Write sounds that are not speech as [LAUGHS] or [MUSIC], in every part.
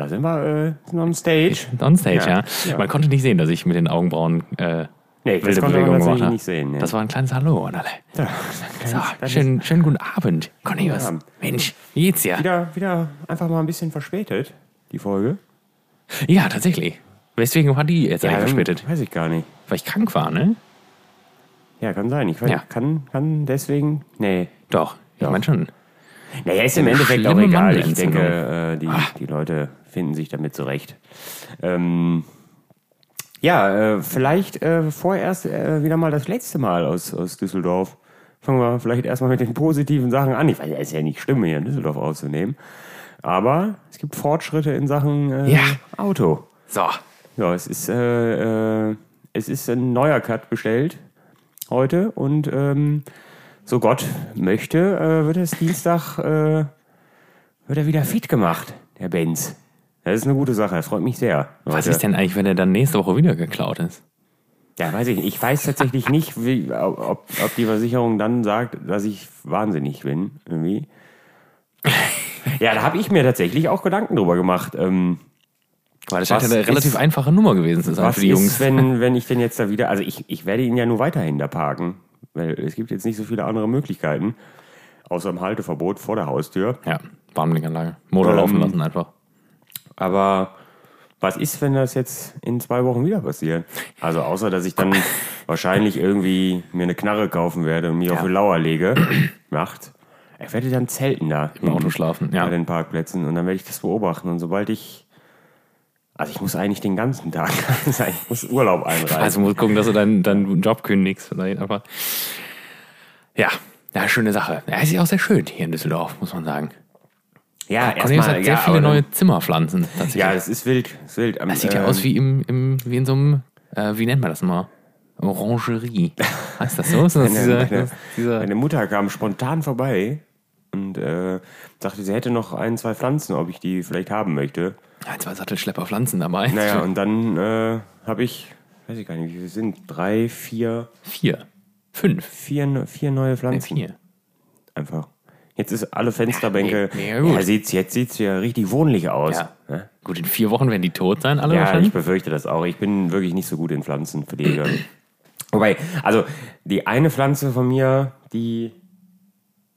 Da sind wir äh, on stage. On stage, ja. Ja, ja. Man konnte nicht sehen, dass ich mit den Augenbrauen äh, Nee, das wilde Bewegungen gemacht habe. nicht sehen. Nee. Das war ein kleines Hallo an alle. Ja, So, schönen, schönen guten Abend, Cornelius. Abend. Mensch, wie geht's dir? Wieder, wieder einfach mal ein bisschen verspätet, die Folge. Ja, tatsächlich. Weswegen war die jetzt eigentlich verspätet? Weiß ich gar nicht. Weil ich krank war, ne? Ja, kann sein. Ich weiß, Ja. kann, kann deswegen. Nee. Doch, ich meine schon. Naja, ist im Endeffekt auch egal. Ich denke, äh, die, Ah. die Leute finden sich damit zurecht. Ähm, ja, äh, vielleicht äh, vorerst äh, wieder mal das letzte Mal aus, aus Düsseldorf. Fangen wir vielleicht erstmal mit den positiven Sachen an. Ich weiß, es ist ja nicht schlimm, hier in Düsseldorf aufzunehmen. Aber es gibt Fortschritte in Sachen äh, Ja. Auto. So, Ja, es ist, äh, äh, es ist ein neuer Cut bestellt heute und ähm, so Gott möchte, wird es Dienstag wird er wieder fit gemacht, der Benz. Das ist eine gute Sache, das freut mich sehr. was ist denn eigentlich, wenn er dann nächste Woche wieder geklaut ist? Ja, weiß ich nicht. Ich weiß tatsächlich nicht, wie, ob, ob die Versicherung dann sagt, dass ich wahnsinnig bin, irgendwie. [LAUGHS] Ja, da habe ich mir tatsächlich auch Gedanken drüber gemacht. Ähm, Weil das scheint ja eine relativ ist- einfache Nummer gewesen zu sein für die ist, Jungs. wenn, [LAUGHS] wenn ich denn jetzt da wieder, also ich, ich werde ihn ja nur weiterhin da parken, weil es gibt jetzt nicht so viele andere Möglichkeiten, außer im Halteverbot vor der Haustür. Ja, Warnblinkanlage. Motor Ähm, laufen lassen einfach. Aber was ist, wenn das jetzt in zwei Wochen wieder passiert? Also außer, dass ich dann [LAUGHS] wahrscheinlich irgendwie mir eine Knarre kaufen werde und mich auf die Lauer lege, macht. Ich werde dann zelten da Im Auto schlafen, ja. bei den Parkplätzen und dann werde ich das beobachten und sobald ich also ich muss eigentlich den ganzen Tag, [LAUGHS] also ich muss Urlaub einreichen. Also musst gucken, dass du deinen, deinen Job kündigst. Ja, ja, schöne Sache. Ja, ist ja auch sehr schön hier in Düsseldorf, muss man sagen. Ja, Cornelius hat sehr ja, viele neue Zimmerpflanzen. Ja, es ist wild. Es ist wild. Am, das sieht ja ähm, aus wie, im, im, wie in so einem, äh, wie nennt man das mal? Orangerie. [LAUGHS] Heißt das so? Ist das Meine, dieser, meine, dieser, meine Mutter kam spontan vorbei und äh, sagte, sie hätte noch ein, zwei Pflanzen, ob ich die vielleicht haben möchte. ein, zwei Sattelschlepper Pflanzen dabei. Naja, [LAUGHS] und dann äh, habe ich, weiß ich gar nicht, wie viele es sind, drei, vier, Vier. Fünf. vier, vier neue Nee, Pflanzen. vier. Einfach. Jetzt ist alle Fensterbänke. Ja, ja, sieht's, jetzt sieht es ja richtig wohnlich aus. Ja. Ne? Gut, in vier Wochen werden die tot sein, alle Ja, ich wahrscheinlich. befürchte das auch. Ich bin wirklich nicht so gut in Pflanzenpflege. [CLEARS THROAT] Wobei, also die eine Pflanze von mir, die,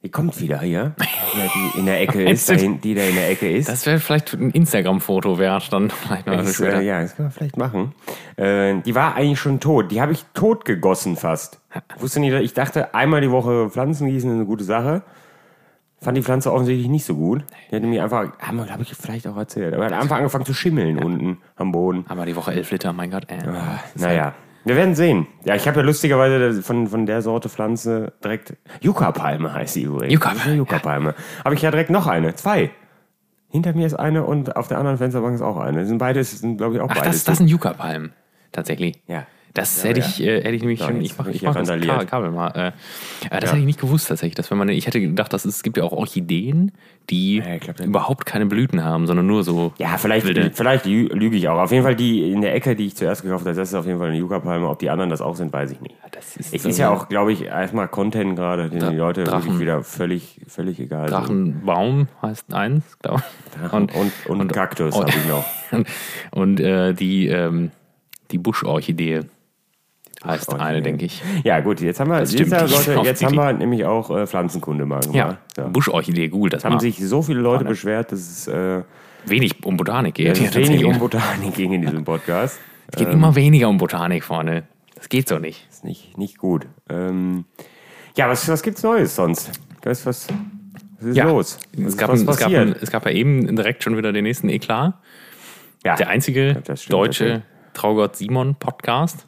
die kommt wieder hier, die in der Ecke [LAUGHS] ist, dahin, die da in der Ecke ist. Das wäre vielleicht ein Instagram-Foto wert, dann [LAUGHS] vielleicht mal Das, äh, ja, das kann man vielleicht machen. Äh, die war eigentlich schon tot. Die habe ich tot gegossen fast. Wusste nicht, ich dachte, einmal die Woche Pflanzen gießen ist eine gute Sache. Fand die Pflanze offensichtlich nicht so gut. Die hatte mir einfach, glaube ich, vielleicht auch erzählt, aber hat einfach angefangen zu schimmeln unten am Boden. Aber die Woche elf Liter, mein Gott. Äh. Naja, wir werden sehen. Ja, ich habe ja lustigerweise von, von der Sorte Pflanze direkt. Yucca-Palme heißt sie übrigens. Yucca- Yucca-Palme. Habe ich ja direkt noch eine. Zwei. Hinter mir ist eine und auf der anderen Fensterbank ist auch eine. Das sind beides, sind glaube ich auch Ach, beides. das, das sind Yucca-Palmen. Tatsächlich. Ja. Das Ja, hätte ich, äh, hätte ich nämlich schon. Ich mache ich ich mach das randaliert. Ka- Kabel mal. Äh, äh, das Ja. hätte ich nicht gewusst tatsächlich, dass wenn man, ich hätte gedacht, dass es, es gibt ja auch Orchideen, die Ja, ich glaub, überhaupt keine Blüten haben, sondern nur so. Ja, vielleicht, Wilde. vielleicht lü- lüge ich auch. Auf jeden Fall die in der Ecke, die ich zuerst gekauft habe, das ist auf jeden Fall eine Yucca-Palme. Ob die anderen das auch sind, weiß ich nicht. Das ist, Es so ist ja auch, glaube ich, erstmal Content gerade, den die Leute Drachen. wirklich wieder völlig, völlig egal sind. Drachenbaum heißt eins, glaube ich. Und, und, Kaktus und- habe ich noch. [LAUGHS] Und, und äh, die, ähm, die Buschorchidee heißt eine, Buschorchidee. denke ich. Ja, gut, jetzt haben wir, Das jetzt, auf jetzt haben wir nämlich auch äh, Pflanzenkunde mal gemacht. Ja, Ja. Buschorchidee, gut. Das Haben haben sich so viele Leute beschwert, dass es, äh, wenig um Botanik geht. Ja, wenig um Botanik ging in diesem Podcast. es geht immer weniger um Botanik vorne. Das geht so nicht. Ist nicht, nicht gut. Ähm, ja, was, was gibt's Neues sonst? Was, was, was ist Ja, los? Was, Es gab, was es, gab, passiert? es gab ja eben direkt schon wieder den nächsten Eklat. ja. Der einzige stimmt, deutsche Traugott Simon Podcast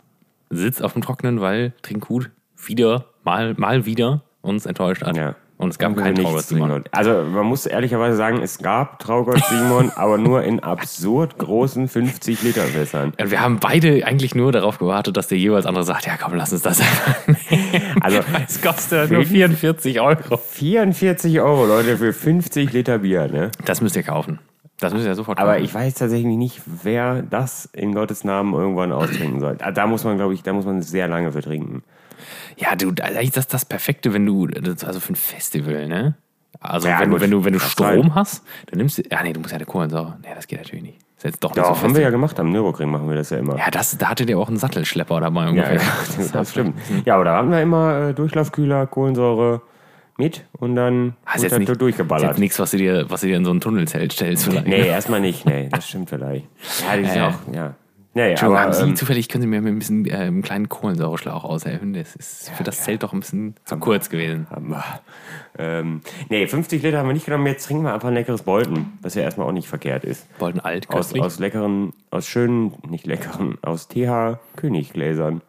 sitzt auf dem Trockenen, weil Trinkhut wieder, mal, mal wieder uns enttäuscht hat. Ja. Und es gab keinen Traugott Simon. Also man muss ehrlicherweise sagen, es gab Traugott Simon, [LAUGHS] aber nur in absurd großen 50 Liter Fässern. Und Wir haben beide eigentlich nur darauf gewartet, dass der jeweils andere sagt, ja komm, lass uns das einfach. [LAUGHS] Also [LAUGHS] es kostet nur 44 Euro. 44 Euro, Leute, für 50 Liter Bier, ne? Das müsst ihr kaufen. Das müsst ihr sofort Aber kaufen. ich weiß tatsächlich nicht, wer das in Gottes Namen irgendwann austrinken soll. Ah, Da muss man, glaube ich, da muss man sehr lange für trinken. Ja, du, das ist das, das Perfekte, wenn du, das- also für ein Festival, ne? Also Ja, wenn, du, wenn du, wenn du Strom sein. hast, dann nimmst du. Ja, nee, du musst ja eine Kohlensäure. Nee, das geht natürlich nicht. Das ist jetzt doch nicht Doch, so haben wir ja gemacht, am Nürburgring machen wir das ja immer. Ja, das, da hattet ihr auch einen Sattelschlepper dabei Ja, ungefähr. ja, [LAUGHS] das stimmt. Ja, aber da hatten wir immer äh, Durchlaufkühler, Kohlensäure mit und dann Hast wird jetzt nicht, das ist durchgeballert. jetzt nichts, was du dir, was du dir in so ein Tunnelzelt stellst vielleicht. Nee, erstmal nicht. Nee, das stimmt vielleicht. Ja, die sind Äh. auch, ja. Nee, Entschuldigung, aber, haben Sie ähm, zufällig, können Sie mir mit ein bisschen äh, einem kleinen Kohlensäureschlauch aushelfen? Das ist für das Zelt doch ein bisschen zu kurz gewesen. haben wir. Ähm, nee, 50 Liter haben wir nicht genommen. Jetzt trinken wir einfach ein leckeres Bolten, was ja erstmal auch nicht verkehrt ist. Wollten alt, Aus, köstlich. aus leckeren, aus schönen, nicht leckeren, aus TH Königgläsern.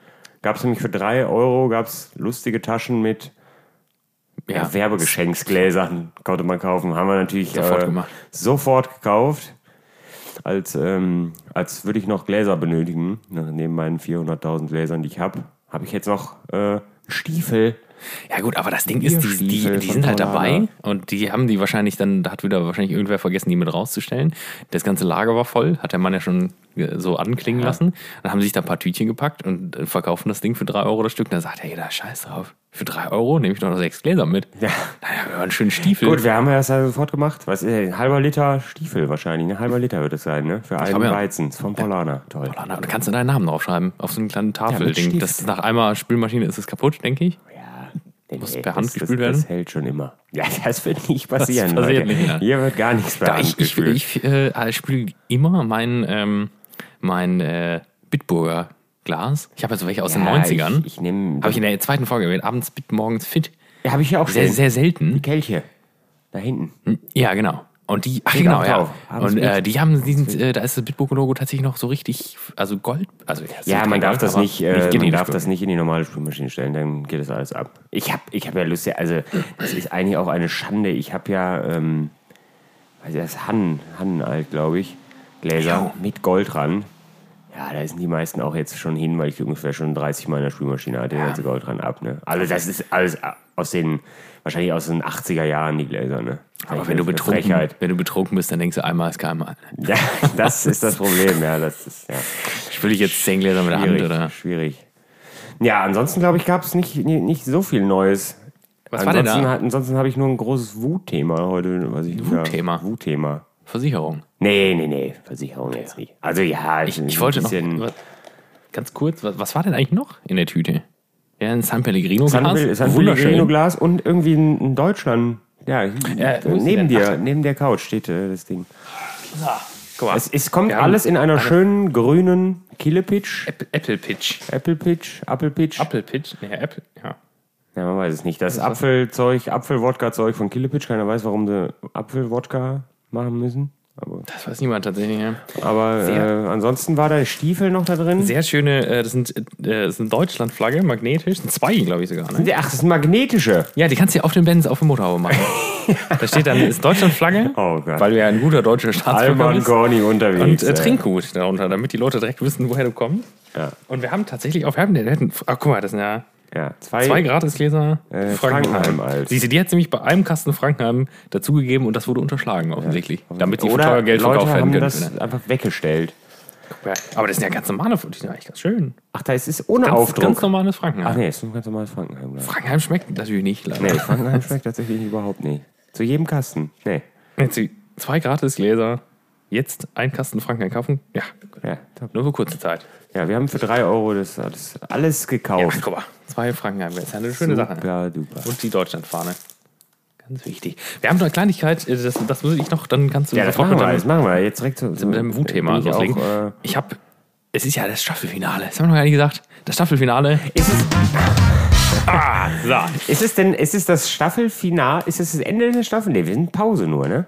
Gab es nämlich für 3 Euro gab's lustige Taschen mit ja, Werbegeschenksgläsern, konnte man kaufen. Haben wir natürlich Sofort äh, gemacht. sofort gekauft. Als, ähm, als würde ich noch Gläser benötigen. Ne, Neben meinen 400.000 Gläsern, die ich habe, habe ich jetzt noch äh, Stiefel. Ja gut, aber das Ding ist, die, die, die sind halt dabei und die haben die wahrscheinlich dann, da hat wieder wahrscheinlich irgendwer vergessen, die mit rauszustellen. Das ganze Lager war voll, hat der Mann ja schon äh, so anklingen lassen. Dann haben sie sich da ein paar Tütchen gepackt und äh, verkaufen das Ding für drei Euro das Stück. Und dann sagt er, ey, da scheiß drauf. Für drei Euro nehme ich doch noch sechs Gläser mit. Ja. Naja, wir haben einen schönen Stiefel. Gut, wir haben ja das ja sofort gemacht. Was? Ein halber Liter Stiefel wahrscheinlich. Ein halber Liter wird es sein, ne? Für einen ja. Weizen. Ist vom Paulaner. Toll. Und da kannst du deinen Namen draufschreiben, auf so eine kleine Tafel. mit Ding. Stift. das nach einmal Spülmaschine ist es kaputt, denke ich. Ja, nee, Muss per Hand das, gespült das, werden? Das hält schon immer. Ja, [LAUGHS] das wird nicht passieren. passiert Leute. nicht, ja. Hier wird gar nichts per Da, Hand ich ich, gespült. ich äh, spüle immer mein, ähm, mein äh, Bitburger Glas. Ich habe also welche aus den 90ern. Ich, ich nehme. Habe ich in der zweiten Folge erwähnt. Abends Bit, morgens fit. ja, habe ich ja auch Sehr, stehen. sehr selten. Kelche. Da hinten. Ja, genau. Und die, ach genau, ja. Und äh, die haben, die sind, äh, da ist das Bitburger-Logo tatsächlich noch so richtig, also Gold. Also, ja, Ja, man darf Gold, das aber nicht, äh, man darf das nicht in die normale Spülmaschine stellen, dann geht das alles ab. Ich habe ich hab ja Lust, also das ist eigentlich auch eine Schande. Ich habe ja, ähm, also das ist Hannen, Hannen alt, glaube ich, Gläser Jo. mit Gold dran. Ja, da sind die meisten auch jetzt schon hin, weil ich ungefähr schon 30 Mal in der Spülmaschine hatte, ja. Gold dran ab. Ne? Also das ist alles aus den, wahrscheinlich aus den 80er Jahren, die Gläser. Ne? Aber wenn du, betrunken, Frechheit. wenn du betrunken bist, dann denkst du einmal ist keinmal. [LAUGHS] Ja, das ist das Problem, ja. Das ist, ja. Spüle ich jetzt zehn Gläser mit der Hand, Schwierig, oder? schwierig. Ja, ansonsten glaube ich, gab es nicht, nicht, so viel Neues. Was war denn ansonsten da? ansonsten habe ich nur ein großes Wut-Thema heute. Wut-Thema? Wut-Thema. Versicherung. Nee, nee, nee, Versicherung jetzt nicht. Also ja, Ich, ich wollte noch, was- ganz kurz, was, was war denn eigentlich noch in der Tüte? Ja, ein San Pellegrino San, Glas. San Wunderschön. Pellegrino Glas und irgendwie in, in Deutschland. Ja, wo ist sie neben dir, neben der Couch steht äh, das Ding. Mal, Es, es kommt haben alles in einer schönen grünen Killepitch, Apple, Apple Pitch. Apple Pitch, Apple Pitch. Apple Pitch? Nee, Apple, ja. Ja, man weiß es nicht. Das Apfelzeug, Apfelwodka-Zeug von Killepitch, keiner weiß, warum sie Apfelwodka machen müssen. Aber, Das weiß niemand tatsächlich. Ja. aber äh, ansonsten war da Stiefel noch da drin. Sehr schöne, äh, das sind, äh, das ist eine Deutschlandflagge, magnetisch. Das sind zwei, glaube ich sogar. Ne? Ach, das sind magnetische. Ja, die kannst du ja auf den Benz auf dem Motorhaube machen. [LAUGHS] da steht dann, ist Deutschlandflagge, [LAUGHS] Oh Gott. weil du ja ein guter deutscher Staatsbürger bist. Und unterwegs. äh, ey. Trinkgut darunter, damit die Leute direkt wissen, woher du kommst. Ja, Und wir haben tatsächlich auch, wir haben, wir hatten, ach guck mal, das sind ja ja. Zwei, zwei Gratisgläser Äh, Frankenheim als- Siehst du, die hat nämlich bei einem Kasten Frankenheim dazugegeben und das wurde unterschlagen offensichtlich. Damit sie für teuer Geld Leute verkauft werden haben können. das einfach weggestellt. Ja, aber das sind ja ganz normale, die sind eigentlich ganz schön. Ach, da ist es ohne Ganz, Aufdruck. ganz normales Frankenheim. Ach nee, ist ein ganz normales Frankenheim. ich. Frankenheim schmeckt natürlich nicht. Leider. Nee, Frankenheim schmeckt tatsächlich überhaupt nicht. Zu jedem Kasten. Nee. Jetzt zwei Gratisgläser, jetzt ein Kasten Frankenheim kaufen. Ja, Ja, nur für kurze Zeit. ja, wir haben für drei Euro das, das alles Ja, gekauft. guck mal, zwei Frankenheim, das ist ja eine schöne Sache. Super duper. Und die Deutschlandfahne. Ganz wichtig. Wir haben noch eine Kleinigkeit, äh, das, das muss ich noch, dann kannst du Ja, das machen wir, deinem- das machen wir. Jetzt direkt zu, mit deinem Wutthema loslegen. auch, äh, ich habe, es ist ja das Staffelfinale. Das haben wir noch gar nicht gesagt. Das Staffelfinale. ist, es, Ah, so. ist es denn, ist es das Staffelfinal? Ist es das Ende der Staffel? Nee, wir sind Pause nur, ne?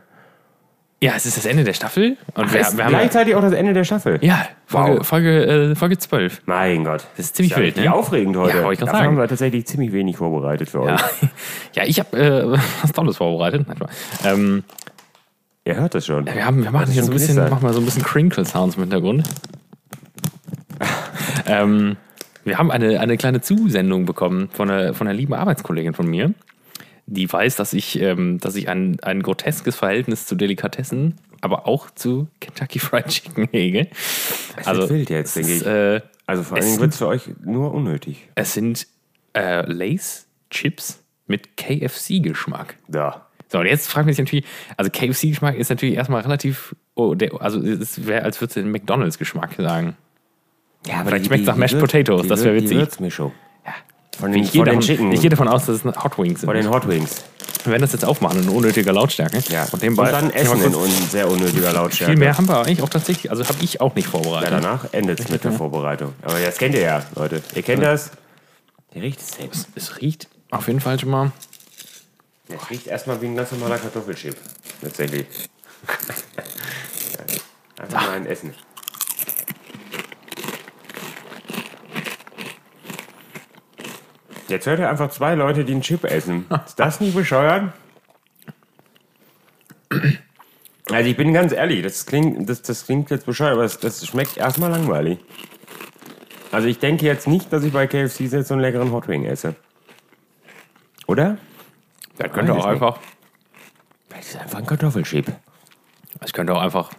Ja, es ist das Ende der Staffel. Und wir, ist wir haben ja, gleichzeitig auch das Ende der Staffel. ja, Folge, Wow. Folge, äh, Folge 12. Mein Gott. Das ist ziemlich ja wild, richtig ne? aufregend heute. Ja, ich Dafür sagen. haben wir tatsächlich ziemlich wenig vorbereitet für euch. Ja, [LAUGHS] ja ich habe äh, [LAUGHS] was Tolles vorbereitet. Ähm, Ihr hört das schon. wir, haben, wir machen Das hier ist so ein bisschen, machen mal so ein bisschen Crinkle-Sounds im Hintergrund. [LAUGHS] ähm, wir haben eine, eine kleine Zusendung bekommen von einer, von einer lieben Arbeitskollegin von mir, die weiß, dass ich, ähm, dass ich ein, ein groteskes Verhältnis zu Delikatessen, aber auch zu Kentucky Fried Chicken [LAUGHS] hege. wird wild jetzt, es denke ich. Äh, Also vor allen es Dingen wird es für euch nur unnötig. es sind äh, Lace-Chips mit KFC-Geschmack. Da. So, und jetzt fragt man sich natürlich, also KFC-Geschmack ist natürlich erstmal relativ, oh, der, also es wäre, als würdest du den McDonalds-Geschmack sagen. Ja, Vielleicht schmeckt's nach Mashed Potatoes, das wär Die witzig. Würzmischung. Ja. Von den, Ich gehe, von den davon, Chicken. ich gehe davon aus, dass es Hot Wings sind. von den Hot Wings. Wir werden das jetzt aufmachen in unnötiger Lautstärke. Ja. Und nebenbei dann Essen in un sehr unnötiger Lautstärke. Viel mehr haben wir eigentlich auch tatsächlich, also habe ich auch nicht Ja, vorbereitet. danach endet es mit der Vorbereitung. Aber das kennt ihr ja, Leute. Ihr kennt das. Der riecht selbst. es riecht auf jeden Fall schon mal. Das riecht erstmal wie ein ganz normaler Kartoffelchip. Tatsächlich. [LAUGHS] Ja, Einfach mal ein Essen. Jetzt hört ihr einfach zwei Leute, die einen Chip essen. Ist das nicht bescheuert? Also ich bin ganz ehrlich, das klingt, das, das klingt jetzt bescheuert, aber das, das schmeckt erstmal langweilig. Also ich denke jetzt nicht, dass ich bei KFC jetzt so einen leckeren Hotwing esse. Oder? Das könnte auch einfach, Das ist einfach ein Kartoffelchip. es könnte auch einfach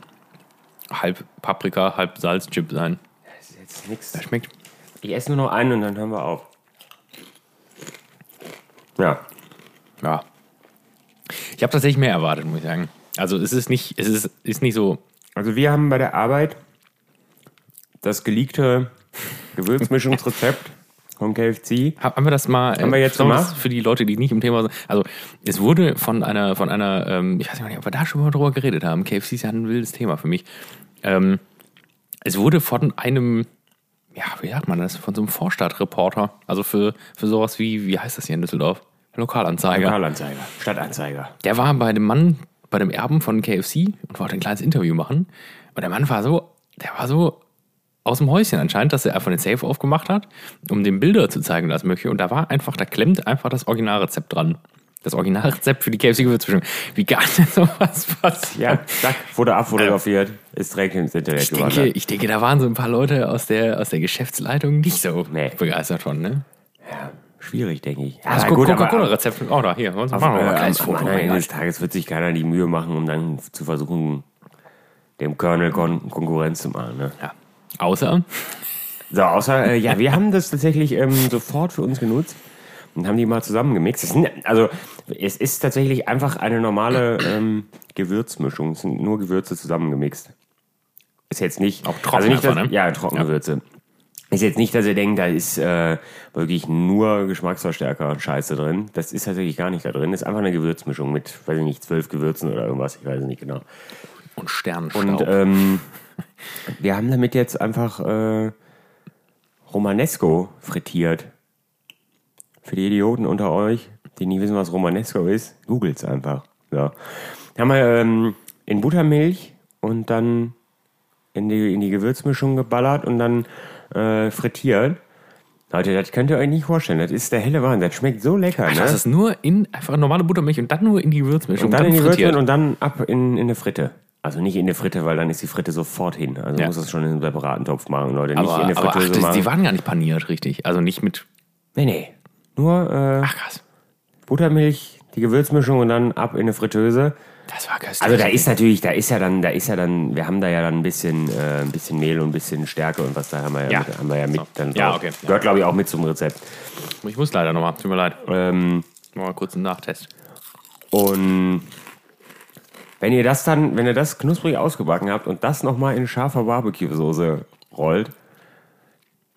halb Paprika, halb Salzchip sein. Das ist jetzt nichts. Das schmeckt. Ich esse nur noch einen und dann hören wir auf. Ja. Ja. Ich habe tatsächlich mehr erwartet, muss ich sagen. Also es ist nicht, es ist, ist nicht so. Also wir haben bei der Arbeit das geleakte Gewürzmischungsrezept vom KFC. Haben wir das mal Haben wir jetzt sollen gemacht? Für die Leute, die nicht im Thema sind. Also, es wurde von einer, von einer, ähm, ich weiß nicht, ob wir da schon mal drüber geredet haben. KFC ist ja ein wildes Thema für mich. Ähm, es wurde von einem, ja, wie sagt man das, von so einem Vorstadtreporter, also für, für sowas wie, wie heißt das hier in Düsseldorf? Lokalanzeiger. Lokalanzeiger, Stadtanzeiger. Der war bei dem Mann, bei dem Erben von KFC und wollte ein kleines Interview machen. Und der Mann war so, der war so aus dem Häuschen anscheinend, dass er einfach den Safe aufgemacht hat, um dem Bilder zu zeigen, das möchte. Und da war einfach, da klemmt einfach das Originalrezept dran. Das Originalrezept für die KFC-Gewürzmischung. Wie gar nicht sowas passiert. Ja, zack, wurde abfotografiert, ist direkt ins Internet Ich denke, gewandert. ich denke, da waren so ein paar Leute aus der, aus der Geschäftsleitung nicht so Nee. begeistert von, ne? Ja, schwierig, denke ich. Das Ja, gut, aber Coca-Cola-Rezept. Oh, da, hier. Machen wir mal ein äh, kleines Foto. des Tages wird sich keiner die Mühe machen, um dann zu versuchen, dem Kernel Kon Konkurrenz zu machen. Ne? Ja. Außer, So, außer, äh, ja, wir haben das tatsächlich ähm, sofort für uns genutzt und haben die mal zusammengemixt. Das sind, also, es ist tatsächlich einfach eine normale ähm, Gewürzmischung. Es sind nur Gewürze zusammengemixt. Ist jetzt nicht. Auch trocken also nicht, dass, ne? Ja, Trockengewürze. Ist jetzt nicht, dass ihr denkt, da ist äh, wirklich nur Geschmacksverstärker und Scheiße drin. Das ist tatsächlich gar nicht da drin. Das ist einfach eine Gewürzmischung mit, weiß ich nicht, zwölf Gewürzen oder irgendwas. Ich weiß es nicht genau. und Sternenstaub. Und ähm, wir haben damit jetzt einfach äh, Romanesco frittiert. Für die Idioten unter euch, die nie wissen, was Romanesco ist, googelt's einfach. So. Haben wir ähm, in Buttermilch und dann in die, in die Gewürzmischung geballert und dann äh, frittiert. Leute, das könnt ihr euch nicht vorstellen. Das ist der helle Wahnsinn. Das schmeckt so lecker. Ne? Das ist nur in einfach normale Buttermilch und dann nur in die Gewürzmischung. Und dann in die. Würstchen und dann ab in, in eine Fritte. Also nicht in eine Fritte, weil dann ist die Fritte sofort hin. Also Ja. muss das schon in einem separaten Topf machen, Leute. Nicht aber, in eine aber ach, Fritteuse das, die waren gar nicht paniert, richtig. Also nicht mit. nee, nee. Nur äh, Ach krass. Buttermilch, die Gewürzmischung und dann ab in eine Fritteuse. Das war köstlich. Also da ist natürlich, da ist ja dann, da ist ja dann, wir haben da ja dann ein bisschen, äh, ein bisschen Mehl und ein bisschen Stärke und was da haben wir ja, Ja. Mit, haben wir ja mit dann Ja, drauf. okay, ja. Gehört glaube ich auch mit zum Rezept. Ich muss leider nochmal. Tut mir leid. Ähm, Machen wir kurz einen Nachtest. Und wenn ihr das dann, wenn ihr das knusprig ausgebacken habt und das nochmal in scharfer Barbecue-Soße rollt,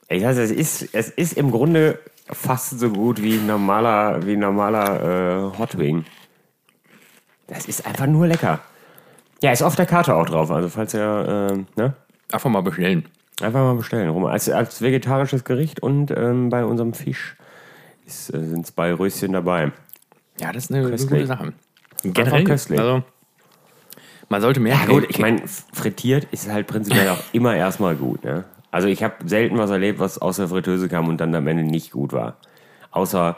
ich weiß, es ist, es ist im Grunde fast so gut wie ein normaler, wie ein normaler äh, Hot Wing. Das ist einfach nur lecker. Ja, ist auf der Karte auch drauf. Also falls ihr, ähm, ne? Einfach mal bestellen. Einfach mal bestellen. Rum. Als, als vegetarisches Gericht und ähm, bei unserem Fisch äh, sind zwei Röschen dabei. Ja, das ist eine, eine Köstlich. gute Sache. Generell. köstlich. Also, man sollte mehr. Ja gut, ich meine, frittiert ist halt prinzipiell auch [LAUGHS] immer erstmal gut. Ne? Also ich habe selten was erlebt, was aus der Fritteuse kam und dann am Ende nicht gut war. Außer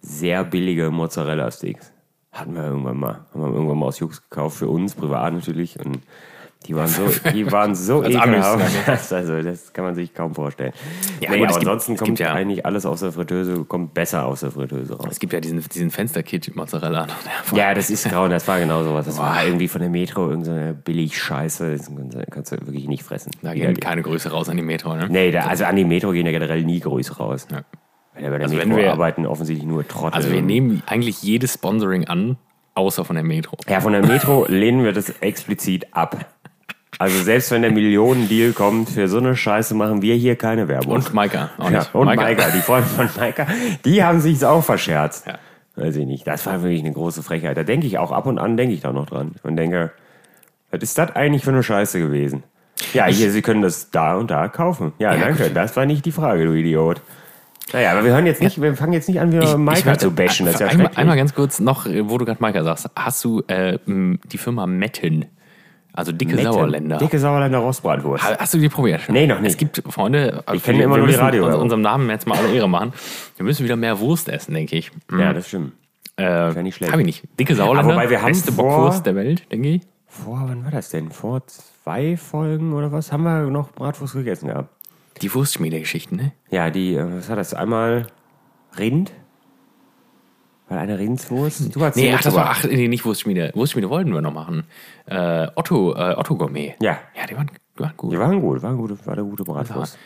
sehr billige Mozzarella-Sticks. Hatten wir irgendwann mal. Haben wir irgendwann mal aus Jux gekauft, für uns, privat natürlich. Und die waren so, [LAUGHS] die waren so Als Amis, ekelhaft. Das, [LAUGHS] also, das kann man sich kaum vorstellen. Ja, Ja, gut, aber gibt- ansonsten kommt ja- eigentlich alles aus der Fritteuse, kommt besser aus der Fritteuse raus. Es gibt ja diesen, diesen Fensterkit-Mozzarella. Der war- Ja, das ist grau, das war genau sowas. Das war irgendwie von der Metro irgendeine Billig-Scheiße. Das kannst du wirklich nicht fressen. Da Ja, gehen keine Größe raus an die Metro, ne? Nee, da, also an die Metro gehen ja generell nie Größe raus. Ja. Weil ja bei der Also wenn Metro wir- arbeiten offensichtlich nur Trottel. Also wir nehmen eigentlich jedes Sponsoring an, Außer von der Metro. Ja, von der Metro [LAUGHS] lehnen wir das explizit ab. Also selbst wenn der Millionendeal kommt, für so eine Scheiße machen wir hier keine Werbung. Und Maika. Ja, und Maika. die Freunde von Maika, die haben sich's auch verscherzt. Ja. Weiß ich nicht. Das war wirklich eine große Frechheit. Da denke ich auch ab und an, denke ich da noch dran. Und denke, was ist das eigentlich für eine Scheiße gewesen? Ja, hier, Sie können das da und da kaufen. Ja, Ja, danke. gut. Das war nicht die Frage, du Idiot. Naja, aber wir hören jetzt nicht, wir fangen jetzt nicht an, wieder Maika zu bashen. Das ist ja einmal, einmal ganz kurz noch, wo du gerade Maika sagst. Hast du äh, die Firma Metten, also dicke Nette, Sauerländer, Dicke Sauerländer Rostbratwurst. Ha- Hast du die probiert? Nee, noch nicht. Es gibt, Freunde, Ich kenne immer nur die Radio- uns- unserem Namen jetzt mal alle Ehre machen. Wir müssen wieder mehr Wurst essen, denke ich. Ja, das stimmt. Äh, ja nicht schlecht. Hab ich nicht. Dicke Sauerländer, wobei wir haben beste vor- Bockwurst der Welt, denke ich. Vor, wann war das denn? Vor zwei Folgen oder was? Haben wir noch Bratwurst gegessen gehabt? Die Wurstschmiede-Geschichten, ne? Ja, die, äh, was war das? Einmal Rind? War eine Rindswurst? Du hast Nee, ach, das war, ach, nee, nicht Wurstschmiede. Wurstschmiede wollten wir noch machen. Äh, Otto, äh, Otto Gourmet. Ja. Ja, die waren, die waren gut. Die waren gut, waren gut, war eine gute Bratwurst.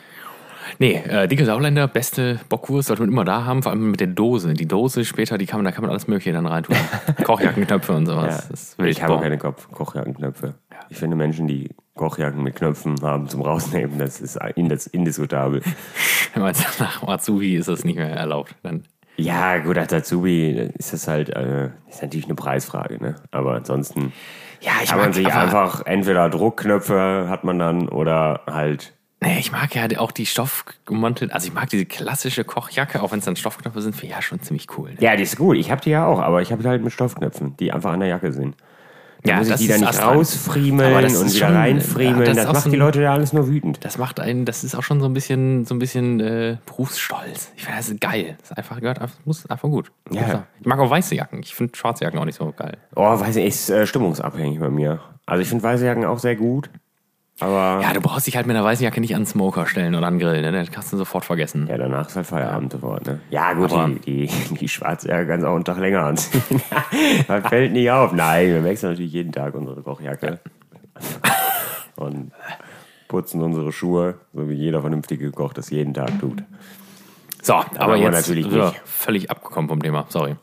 Nee, äh, dicke Sauerländer, beste Bockwurst, sollte man immer da haben, vor allem mit der Dose. Die Dose später, die kann man, da kann man alles Mögliche dann reintun. [LAUGHS] Kochjackenknöpfe und sowas. Ja, Das ich habe keine Kopf Kochjackenknöpfe. Ich finde Menschen, die Kochjacken mit Knöpfen haben zum Rausnehmen, das ist indis indiskutabel. [LAUGHS] Wenn man sagt, nach Azubi ist das nicht mehr erlaubt. Dann Ja, gut, als Azubi ist das halt, äh, ist natürlich eine Preisfrage, ne? Aber ansonsten ja, ich kann man sich einfach entweder Druckknöpfe hat man dann oder halt Nee, ich mag ja auch die Stoffgemantel, also ich mag diese klassische Kochjacke, auch wenn es dann Stoffknöpfe sind, finde ich ja schon ziemlich cool. Ne? Ja, die ist gut. Ich habe die ja auch, aber ich habe die halt mit Stoffknöpfen, die einfach an der Jacke sind. Da Ja, muss ich die dann ist nicht rausfriemeln und wieder schon- reinfriemeln. ja, das das macht so die ein- Leute ja alles nur wütend. Das macht einen, das ist auch schon so ein bisschen, so ein bisschen äh, Berufsstolz. Ich finde, das ist geil. Das ist einfach, gehört muss einfach gut. Ja. Ich mag auch weiße Jacken. Ich finde schwarze Jacken auch nicht so geil. Oh, weiß ich, ist äh, stimmungsabhängig bei mir. Also ich finde weiße Jacken auch sehr gut, aber Ja, du brauchst dich halt mit einer weißen Jacke nicht an den Smoker stellen oder an den Grill, ne? Das kannst du sofort vergessen. ja, danach ist halt Feierabend sofort. Ne? Ja gut, Aber- die, die, die schwarze Jacke kannst du auch einen Tag länger [LAUGHS] anziehen. das fällt nicht auf. Nein, wir wechseln natürlich jeden Tag unsere Kochjacke. Und putzen unsere Schuhe, so wie jeder vernünftige Koch das jeden Tag tut. So, aber aber jetzt natürlich sind wir nicht. völlig abgekommen vom Thema. Sorry.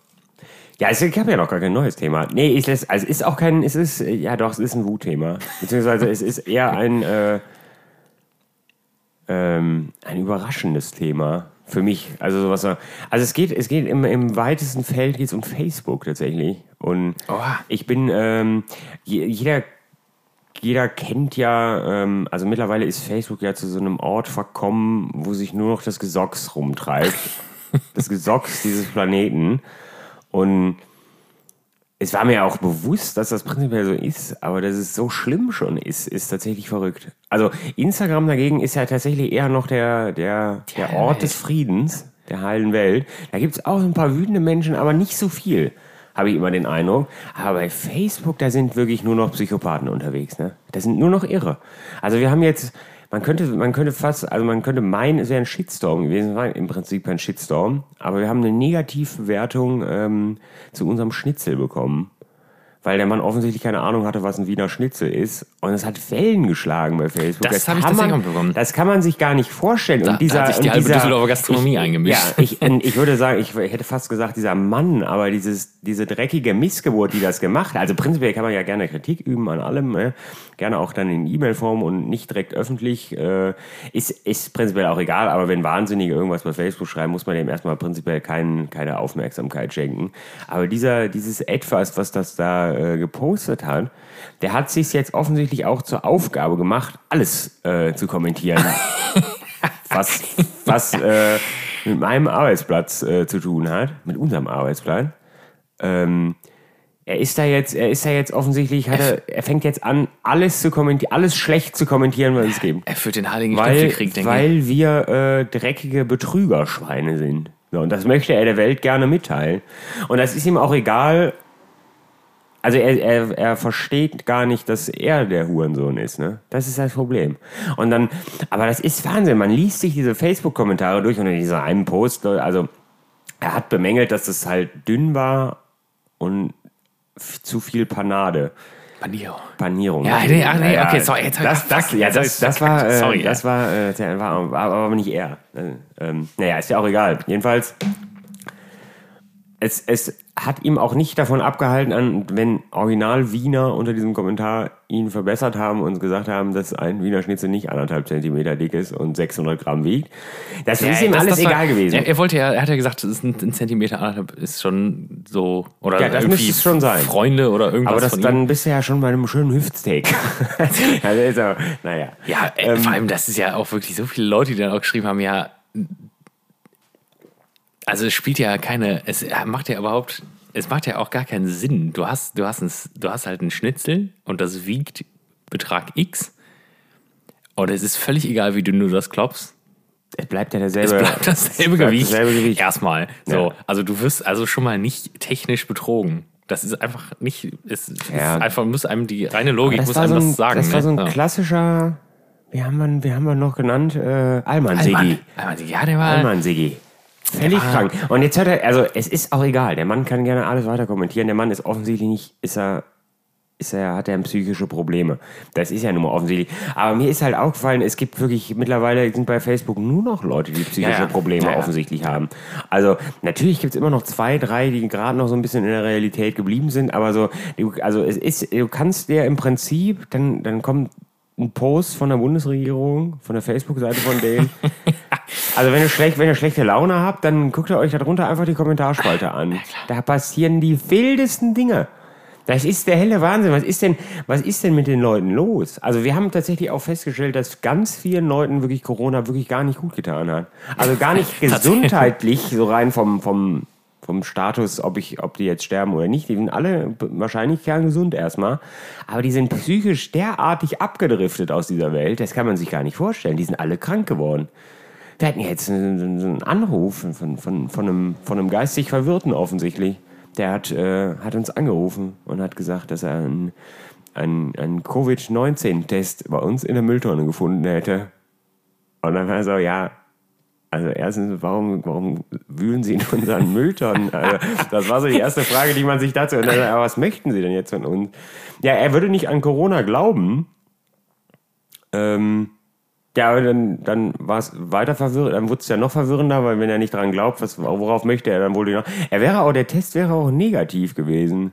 Ja, es gab ja noch gar kein neues Thema. Nee, es ist, also ist auch kein, es ist, äh, ja doch, es ist ein Wutthema. Beziehungsweise es ist eher ein, äh, ähm, ein überraschendes Thema für mich. Also sowas, also es geht, es geht im, im weitesten Feld geht's um Facebook tatsächlich. Und Oha. ich bin, ähm, je- jeder jeder kennt ja, ähm, also mittlerweile ist Facebook ja zu so einem Ort verkommen, wo sich nur noch das Gesocks rumtreibt. [LAUGHS] das Gesocks dieses Planeten. Und es war mir auch bewusst, dass das prinzipiell so ist, aber dass es so schlimm schon ist, ist tatsächlich verrückt. Also Instagram dagegen ist ja tatsächlich eher noch der, der, der Ort des Friedens, der heilen Welt. Da gibt es auch ein paar wütende Menschen, aber nicht so viel, habe ich immer den Eindruck. Aber bei Facebook, da sind wirklich nur noch Psychopathen unterwegs. Ne? Das sind nur noch Irre. Also wir haben jetzt, man könnte, man könnte fast, also man könnte meinen, es wäre ein Shitstorm gewesen, war im Prinzip ein Shitstorm, aber wir haben eine Negativbewertung ähm, zu unserem Schnitzel bekommen, weil der Mann offensichtlich keine Ahnung hatte, was ein Wiener Schnitzel ist und es hat Wellen geschlagen bei Facebook. Das habe ich tatsächlich mitbekommen. Das kann man sich gar nicht vorstellen. Da- und dieser, da hat sich die und halbe dieser, Düsseldorfer Gastronomie ich, eingemischt. Ja, ich, ich würde sagen, ich hätte fast gesagt, dieser Mann, aber dieses, diese dreckige Missgeburt, die das gemacht hat, also prinzipiell kann man ja gerne Kritik üben an allem, ne? gerne auch dann in E-Mail-Form und nicht direkt öffentlich, äh, ist, ist prinzipiell auch egal, aber wenn Wahnsinnige irgendwas bei Facebook schreiben, muss man dem erstmal prinzipiell kein, keine Aufmerksamkeit schenken. Aber dieser, dieses Etwas, was das da äh, gepostet hat, der hat sich jetzt offensichtlich auch zur Aufgabe gemacht, alles äh, zu kommentieren [LAUGHS] was, was äh, mit meinem Arbeitsplatz äh, zu tun hat, mit unserem Arbeitsplatz. Ähm, er ist da jetzt, er ist da jetzt offensichtlich, er, er fängt jetzt an, alles zu kommentieren, alles schlecht zu kommentieren, was es gibt. Er führt den Heiligen Weil, Schnitzelkrieg, denke ich. weil wir äh, dreckige Betrügerschweine sind. So, und das möchte er der Welt gerne mitteilen. Und das ist ihm auch egal. Also er, er, er versteht gar nicht, dass er der Hurensohn ist, ne? Das ist das Problem. Und dann, aber das ist Wahnsinn. Man liest sich diese Facebook-Kommentare durch und in dieser einen Post, also er hat bemängelt, dass das halt dünn war und zu viel Panade. Panio. Panierung. Ja, nee, ach nee, okay, sorry, jetzt das, das, ja, das, das war, äh, Sorry, das war, äh, der war, war aber nicht er. Äh, Ähm, naja, ist ja auch egal. Jedenfalls, es, es, hat ihm auch nicht davon abgehalten, an, wenn Original Wiener unter diesem Kommentar ihn verbessert haben und gesagt haben, dass ein Wiener Schnitzel nicht anderthalb Zentimeter dick ist und 600 Gramm wiegt. Das Ja, ist ihm das- alles das war- egal gewesen. Er, er wollte ja, er hat ja gesagt, das ist ein, ein Zentimeter anderthalb ist schon so oder Ja, das irgendwie müsste es schon sein. Freunde oder irgendwas Aber das von ihm. dann bist du ja schon bei einem schönen Hüftsteak. [LAUGHS] also naja. Ja, ey, Ähm, vor allem, das ist ja auch wirklich so viele Leute, die dann auch geschrieben haben, ja, also es spielt ja keine, es macht ja überhaupt, es macht ja auch gar keinen Sinn. Du hast, du hast, ein, du hast halt einen Schnitzel und das wiegt Betrag X. Und es ist völlig egal, wie du nur das klopfst. Es bleibt ja Es derselbe. bleibt dasselbe es bleibt Gewicht. dasselbe Gewicht. Erstmal. So. Ja. Also du wirst also schon mal nicht technisch betrogen. Das ist einfach nicht, es ist Ja. einfach, muss einem die reine Logik muss einem so ein, das sagen. das war so ein ne? Ja. klassischer, wie haben wir, wie haben wir noch genannt? Äh, Allmann Siggi. Allmann. Allmann, Ja, der war. Allmann Siggi. Völlig Ja. krank. Und jetzt hört er, also es ist auch egal, der Mann kann gerne alles weiter kommentieren. Der Mann ist offensichtlich nicht, ist er, ist er, hat er psychische Probleme. Das ist ja nun mal offensichtlich. Aber mir ist halt aufgefallen, es gibt wirklich, mittlerweile sind bei Facebook nur noch Leute, die psychische Ja, ja. Probleme Ja, ja. offensichtlich haben. Also natürlich gibt es immer noch zwei, drei, die gerade noch so ein bisschen in der Realität geblieben sind, aber so, also es ist, du kannst dir im Prinzip, dann, dann kommt ein Post von der Bundesregierung, von der Facebook-Seite von denen. [LAUGHS] Also wenn ihr, schlecht, wenn ihr schlechte Laune habt, dann guckt ihr euch darunter einfach die Kommentarspalte an. Da passieren die wildesten Dinge. Das ist der helle Wahnsinn. Was ist denn, was ist denn mit den Leuten los? Also wir haben tatsächlich auch festgestellt, dass ganz vielen Leuten wirklich Corona wirklich gar nicht gut getan hat. Also gar nicht [LAUGHS] gesundheitlich, so rein vom, vom, vom Status, ob ich, ob die jetzt sterben oder nicht. Die sind alle wahrscheinlich kerngesund erstmal. Aber die sind psychisch derartig abgedriftet aus dieser Welt, das kann man sich gar nicht vorstellen. Die sind alle krank geworden. Wir hatten jetzt einen, einen Anruf von, von, von, einem, von einem geistig Verwirrten offensichtlich. Der hat, äh, hat uns angerufen und hat gesagt, dass er einen, einen, einen Covid-19-Test bei uns in der Mülltonne gefunden hätte. Und dann war er so, ja, also erstens, warum, warum wühlen Sie in unseren Mülltonnen? Also, das war so die erste Frage, die man sich dazu... Und dann, aber was möchten Sie denn jetzt von uns? Ja, er würde nicht an Corona glauben. Ähm, ja, aber dann, dann war es weiter verwirrend, dann wurde es ja noch verwirrender, weil wenn er nicht dran glaubt, was, worauf möchte er dann wohl noch? Er wäre auch, der Test wäre auch negativ gewesen.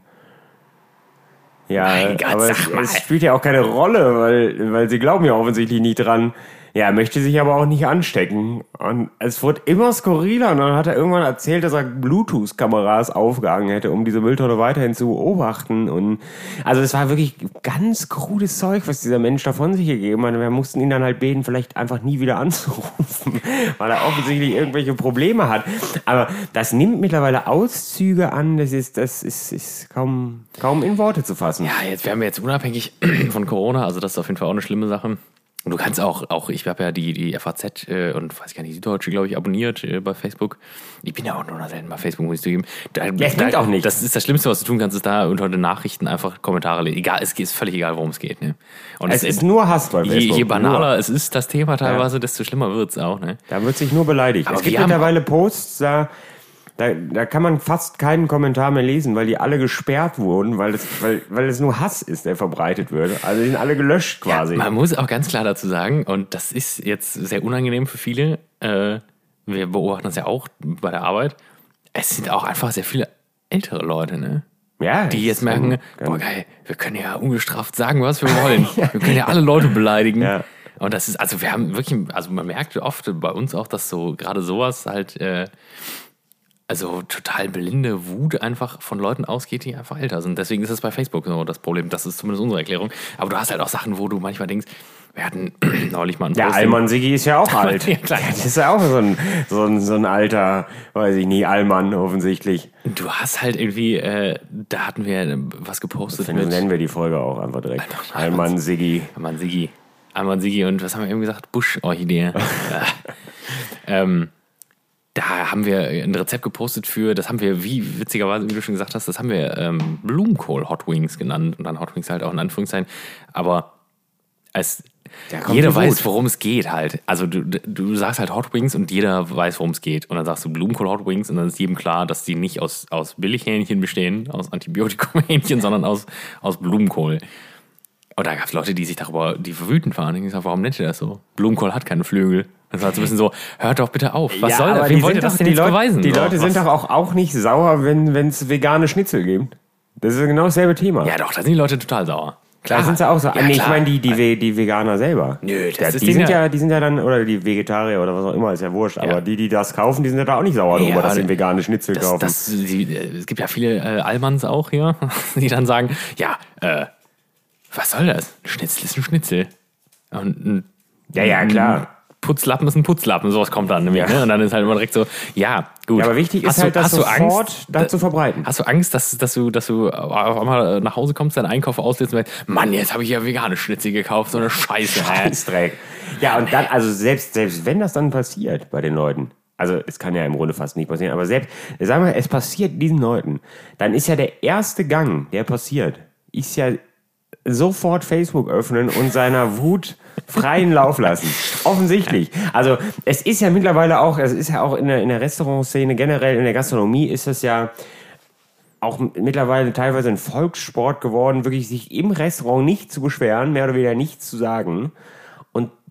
Ja, Gott, aber es, es spielt ja auch keine Rolle, weil, weil sie glauben ja offensichtlich nicht dran. Er möchte sich aber auch nicht anstecken. Und es wurde immer skurriler. Und dann hat er irgendwann erzählt, dass er Bluetooth-Kameras aufgehangen hätte, um diese Mülltonne weiterhin zu beobachten. Und also es war wirklich ganz krudes Zeug, was dieser Mensch da von sich gegeben hat. Wir mussten ihn dann halt beten, vielleicht einfach nie wieder [LAUGHS] anzurufen, weil er offensichtlich irgendwelche Probleme hat. Aber das nimmt mittlerweile Auszüge an, das ist, das ist, ist kaum, kaum in Worte zu fassen. Ja, jetzt wären wir jetzt unabhängig [CLEARS THROAT] von Corona, also das ist auf jeden Fall auch eine schlimme Sache. Und du kannst auch, auch ich habe ja die, die FAZ äh, und weiß gar nicht, die Deutsche, glaube ich, abonniert äh, bei Facebook. Ich bin ja auch nur noch selten bei Facebook, muss ich zugeben. Da, ja, es bringt auch nichts. Das ist das Schlimmste, was du tun kannst, ist da unter den Nachrichten einfach Kommentare lesen. Egal, es ist völlig egal, worum es geht. Ne? Und Es ist nur Hass bei je, Facebook. je banaler Nur. es ist, das Thema teilweise, desto schlimmer wird es auch. Ne? Da wird sich nur beleidigt. Aber es gibt mittlerweile Posts, da, da, da kann man fast keinen Kommentar mehr lesen, weil die alle gesperrt wurden, weil es, weil, weil es nur Hass ist, der verbreitet wird. Also die sind alle gelöscht quasi. Man muss auch ganz klar dazu sagen, und das ist jetzt sehr unangenehm für viele, äh, wir beobachten das ja auch bei der Arbeit, es sind auch einfach sehr viele ältere Leute, ne? ja, Die jetzt merken, boah geil, wir können ja ungestraft sagen, was wir wollen. [LAUGHS] Wir können ja alle Leute beleidigen. Ja. Und das ist, also wir haben wirklich, also man merkt oft bei uns auch, dass so gerade sowas halt, äh, also total blinde Wut einfach von Leuten ausgeht, die einfach älter sind. Deswegen ist es bei Facebook so das Problem. Das ist zumindest unsere Erklärung. Aber du hast halt auch Sachen, wo du manchmal denkst, wir hatten [CLEARS THROAT] neulich mal ein Der Posting- Allmann Siggi ist ja auch [LAUGHS] alt. Ja. Das ist ja auch so ein, so ein, so ein alter, weiß ich nie, Allmann offensichtlich. Du hast halt irgendwie, äh, da hatten wir was gepostet Dann nennen wir die Folge auch einfach direkt. Allmann Siggi. Amman Sigi. Amman Sigi und was haben wir eben gesagt? Busch-Orchidee. Ja. [LAUGHS] ähm, da haben wir ein Rezept gepostet für, das haben wir, wie witzigerweise, wie du schon gesagt hast, das haben wir ähm, Blumenkohl Hot Wings genannt und dann Hot Wings halt auch in Anführungszeichen. Aber kommt jeder weiß, worum es geht halt. Also du, du sagst halt Hot Wings und jeder weiß, worum es geht. Und dann sagst du Blumenkohl Hot Wings und dann ist jedem klar, dass die nicht aus, aus Billighähnchen bestehen, aus Antibiotikumhähnchen, [LAUGHS] sondern aus, aus Blumenkohl. Und da gab es Leute, die sich darüber, die wütend waren. Die gesagt, warum nennt ihr das so? Blumenkohl hat keine Flügel. Das war so ein bisschen so, hört doch bitte auf. Was Ja, soll das? Wem wollt ihr das denn die jetzt Leute, beweisen? Die So, Leute was- sind doch auch, auch nicht sauer, wenn es vegane Schnitzel gibt. Das ist genau dasselbe Thema. Ja, doch, da sind die Leute total sauer. Da sind sie auch so. Ja, nee, ich klar. meine die, die, die Veganer selber. Nö, das ja, ist die sind ja- ja, die sind ja dann, oder die Vegetarier oder was auch immer, ist ja wurscht. Aber die, die das kaufen, die sind ja da auch nicht sauer Ja, drüber, dass sie vegane Schnitzel Das, kaufen. das, die, es gibt ja viele äh, Allmanns auch hier, [LAUGHS] die dann sagen, ja, äh, was soll das? Ein Schnitzel ist ein Schnitzel. Und ein ja, ja, klar. Putzlappen ist ein Putzlappen, sowas kommt dann nämlich. Ja. Ne? Und dann ist halt immer direkt so, ja, gut. Ja, aber wichtig ist Hast du- halt, das sofort Angst, dann zu verbreiten. Hast du Angst, dass, dass, du, dass du auf einmal nach Hause kommst, deinen Einkauf auslässt und sagst, Mann, jetzt habe ich ja vegane Schnitzel gekauft, so eine Scheiße. Scheißdreck. Ja, und dann, also selbst, selbst wenn das dann passiert bei den Leuten, also es kann ja im Grunde fast nicht passieren, aber selbst, sagen wir, es passiert diesen Leuten, dann ist ja der erste Gang, der passiert, ist ja sofort Facebook öffnen und seiner Wut freien Lauf lassen. Offensichtlich. Also es ist ja mittlerweile auch, es ist ja auch in der, in der Restaurantszene, generell in der Gastronomie ist es ja auch mittlerweile teilweise ein Volkssport geworden, wirklich sich im Restaurant nicht zu beschweren, mehr oder weniger nichts zu sagen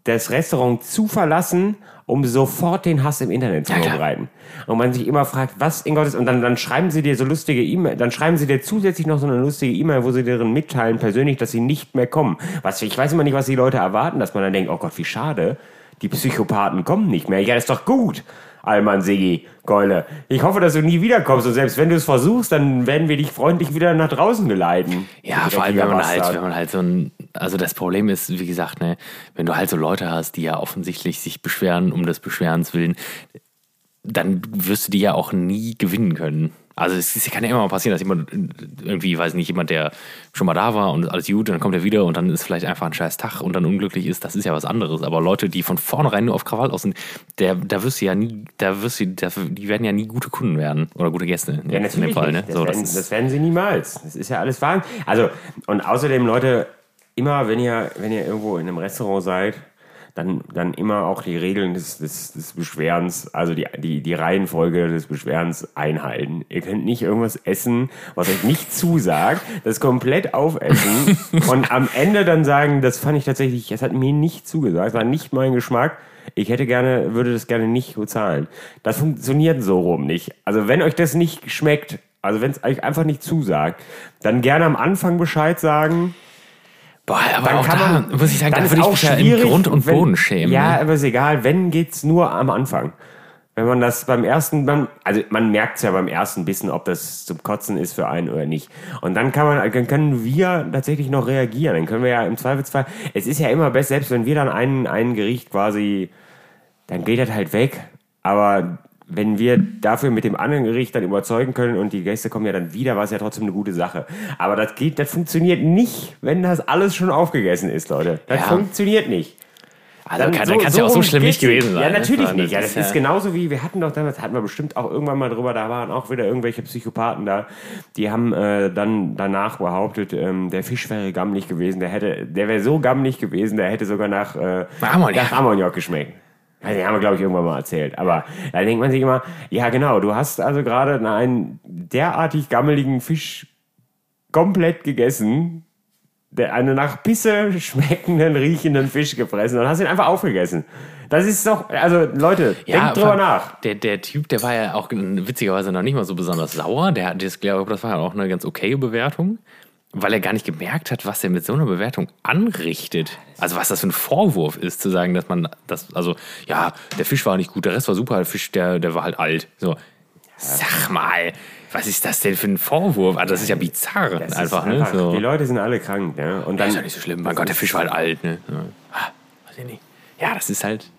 das Restaurant zu verlassen, um sofort den Hass im Internet zu Ja, verbreiten. Und man sich immer fragt, was in Gottes, und dann, dann schreiben sie dir so lustige E-Mail, dann schreiben sie dir zusätzlich noch so eine lustige E-Mail, wo sie dir drin mitteilen persönlich, dass sie nicht mehr kommen. Was, ich weiß immer nicht, was die Leute erwarten, dass man dann denkt, oh Gott, wie schade, die Psychopathen kommen nicht mehr. Ja, das ist doch gut. Alman Sigi, Keule. Ich hoffe, dass du nie wiederkommst und selbst wenn du es versuchst, dann werden wir dich freundlich wieder nach draußen geleiten. Ja, vor allem, wenn man halt, wenn man halt so ein, also das Problem ist, wie gesagt, ne, wenn du halt so Leute hast, die ja offensichtlich sich beschweren um des Beschwerens willen, dann wirst du die ja auch nie gewinnen können. Also es ist- kann ja immer mal passieren, dass jemand irgendwie, weiß nicht, jemand, der schon mal da war und alles gut, und dann kommt er wieder und dann ist vielleicht einfach ein scheiß Tag und dann unglücklich ist, das ist ja was anderes. Aber Leute, die von vornherein nur auf Krawall aus sind, der, da wirst du ja nie, da wirst du, da, die werden ja nie gute Kunden werden oder gute Gäste Ja, in dem Fall. Ne? Das, So, das werden, ist, das werden sie niemals. Das ist ja alles wahr. Also, und außerdem, Leute, immer, wenn ihr, wenn ihr irgendwo in einem Restaurant seid, dann, dann immer auch die Regeln des, des, des Beschwerens, also die, die, die Reihenfolge des Beschwerens einhalten. Ihr könnt nicht irgendwas essen, was euch nicht zusagt, das komplett aufessen [LAUGHS] und am Ende dann sagen, das fand ich tatsächlich, es hat mir nicht zugesagt, war nicht mein Geschmack. Ich hätte gerne, würde das gerne nicht bezahlen. Das funktioniert so rum nicht. Also wenn euch das nicht schmeckt, also wenn es euch einfach nicht zusagt, dann gerne am Anfang Bescheid sagen. Boah, aber Dann auch kann da, man, muss ich sagen, dann da würde ich auch mich ja schwierig, Grund und wenn- Boden schämen. Ja, ne? aber ist egal, wenn geht's nur am Anfang. Wenn man das beim ersten, beim, also man merkt es ja beim ersten Bissen, ob das zum Kotzen ist für einen oder nicht. Und dann kann man, dann können wir tatsächlich noch reagieren. Dann können wir ja im Zweifelsfall, es ist ja immer besser, selbst wenn wir dann ein, ein Gericht quasi, dann geht das halt weg. Aber wenn wir dafür mit dem anderen Gericht dann überzeugen können und die Gäste kommen ja dann wieder, war es ja trotzdem eine gute Sache. Aber das geht, das funktioniert nicht, wenn das alles schon aufgegessen ist, Leute. Das Ja. funktioniert nicht. Also kann, dann kann es ja auch so schlimm nicht gewesen sein. Ja, ne? natürlich nicht. Ja, das ist genauso wie, wir hatten doch damals, hatten wir bestimmt auch irgendwann mal drüber, da waren auch wieder irgendwelche Psychopathen da, die haben äh, dann danach behauptet, ähm, der Fisch wäre gammelig gewesen, der hätte, der wäre so gammelig gewesen, der hätte sogar nach, äh, Ammoniak. nach Ammoniak geschmeckt. Ja, den haben wir, glaube ich, irgendwann mal erzählt. Aber da denkt man sich immer, ja genau, du hast also gerade einen derartig gammeligen Fisch komplett gegessen, der einen nach Pisse schmeckenden, riechenden Fisch gefressen und hast ihn einfach aufgegessen. Das ist doch, also Leute, denkt drüber nach. Der, der Typ, der war ja auch witzigerweise noch nicht mal so besonders sauer. Der hat das, glaube das war ja auch eine ganz okaye Bewertung, weil er gar nicht gemerkt hat, was er mit so einer Bewertung anrichtet. Also was das für ein Vorwurf ist, zu sagen, dass man das, also ja, der Fisch war nicht gut, der Rest war super, der Fisch, der, der war halt alt. So, sag mal, was ist das denn für ein Vorwurf? Also das ist ja bizarr Das einfach, ne? So. Die Leute sind alle krank, ne? Und Das dann, ist ja nicht so schlimm. Mein Gott, der Fisch war halt alt, ne? Ja. Ah, weiß ich nicht. Ja, das ist halt.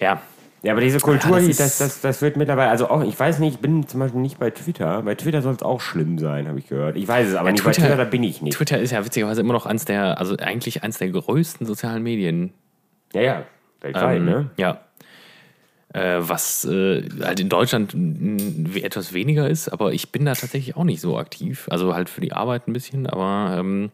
Ja. Ja, aber diese Kultur, Ja, das die- das, das, das wird mittlerweile, also auch, ich weiß nicht, ich bin zum Beispiel nicht bei Twitter. Bei Twitter soll es auch schlimm sein, habe ich gehört. Ich weiß es aber nicht, bei Twitter, da bin ich nicht. Twitter ist ja witzigerweise immer noch eins der, also eigentlich eins der größten sozialen Medien. Ja, ja, weltweit, Ähm, ne? Ja. Äh, was äh, halt in Deutschland etwas weniger ist, aber ich bin da tatsächlich auch nicht so aktiv. Also halt für die Arbeit ein bisschen, aber ähm,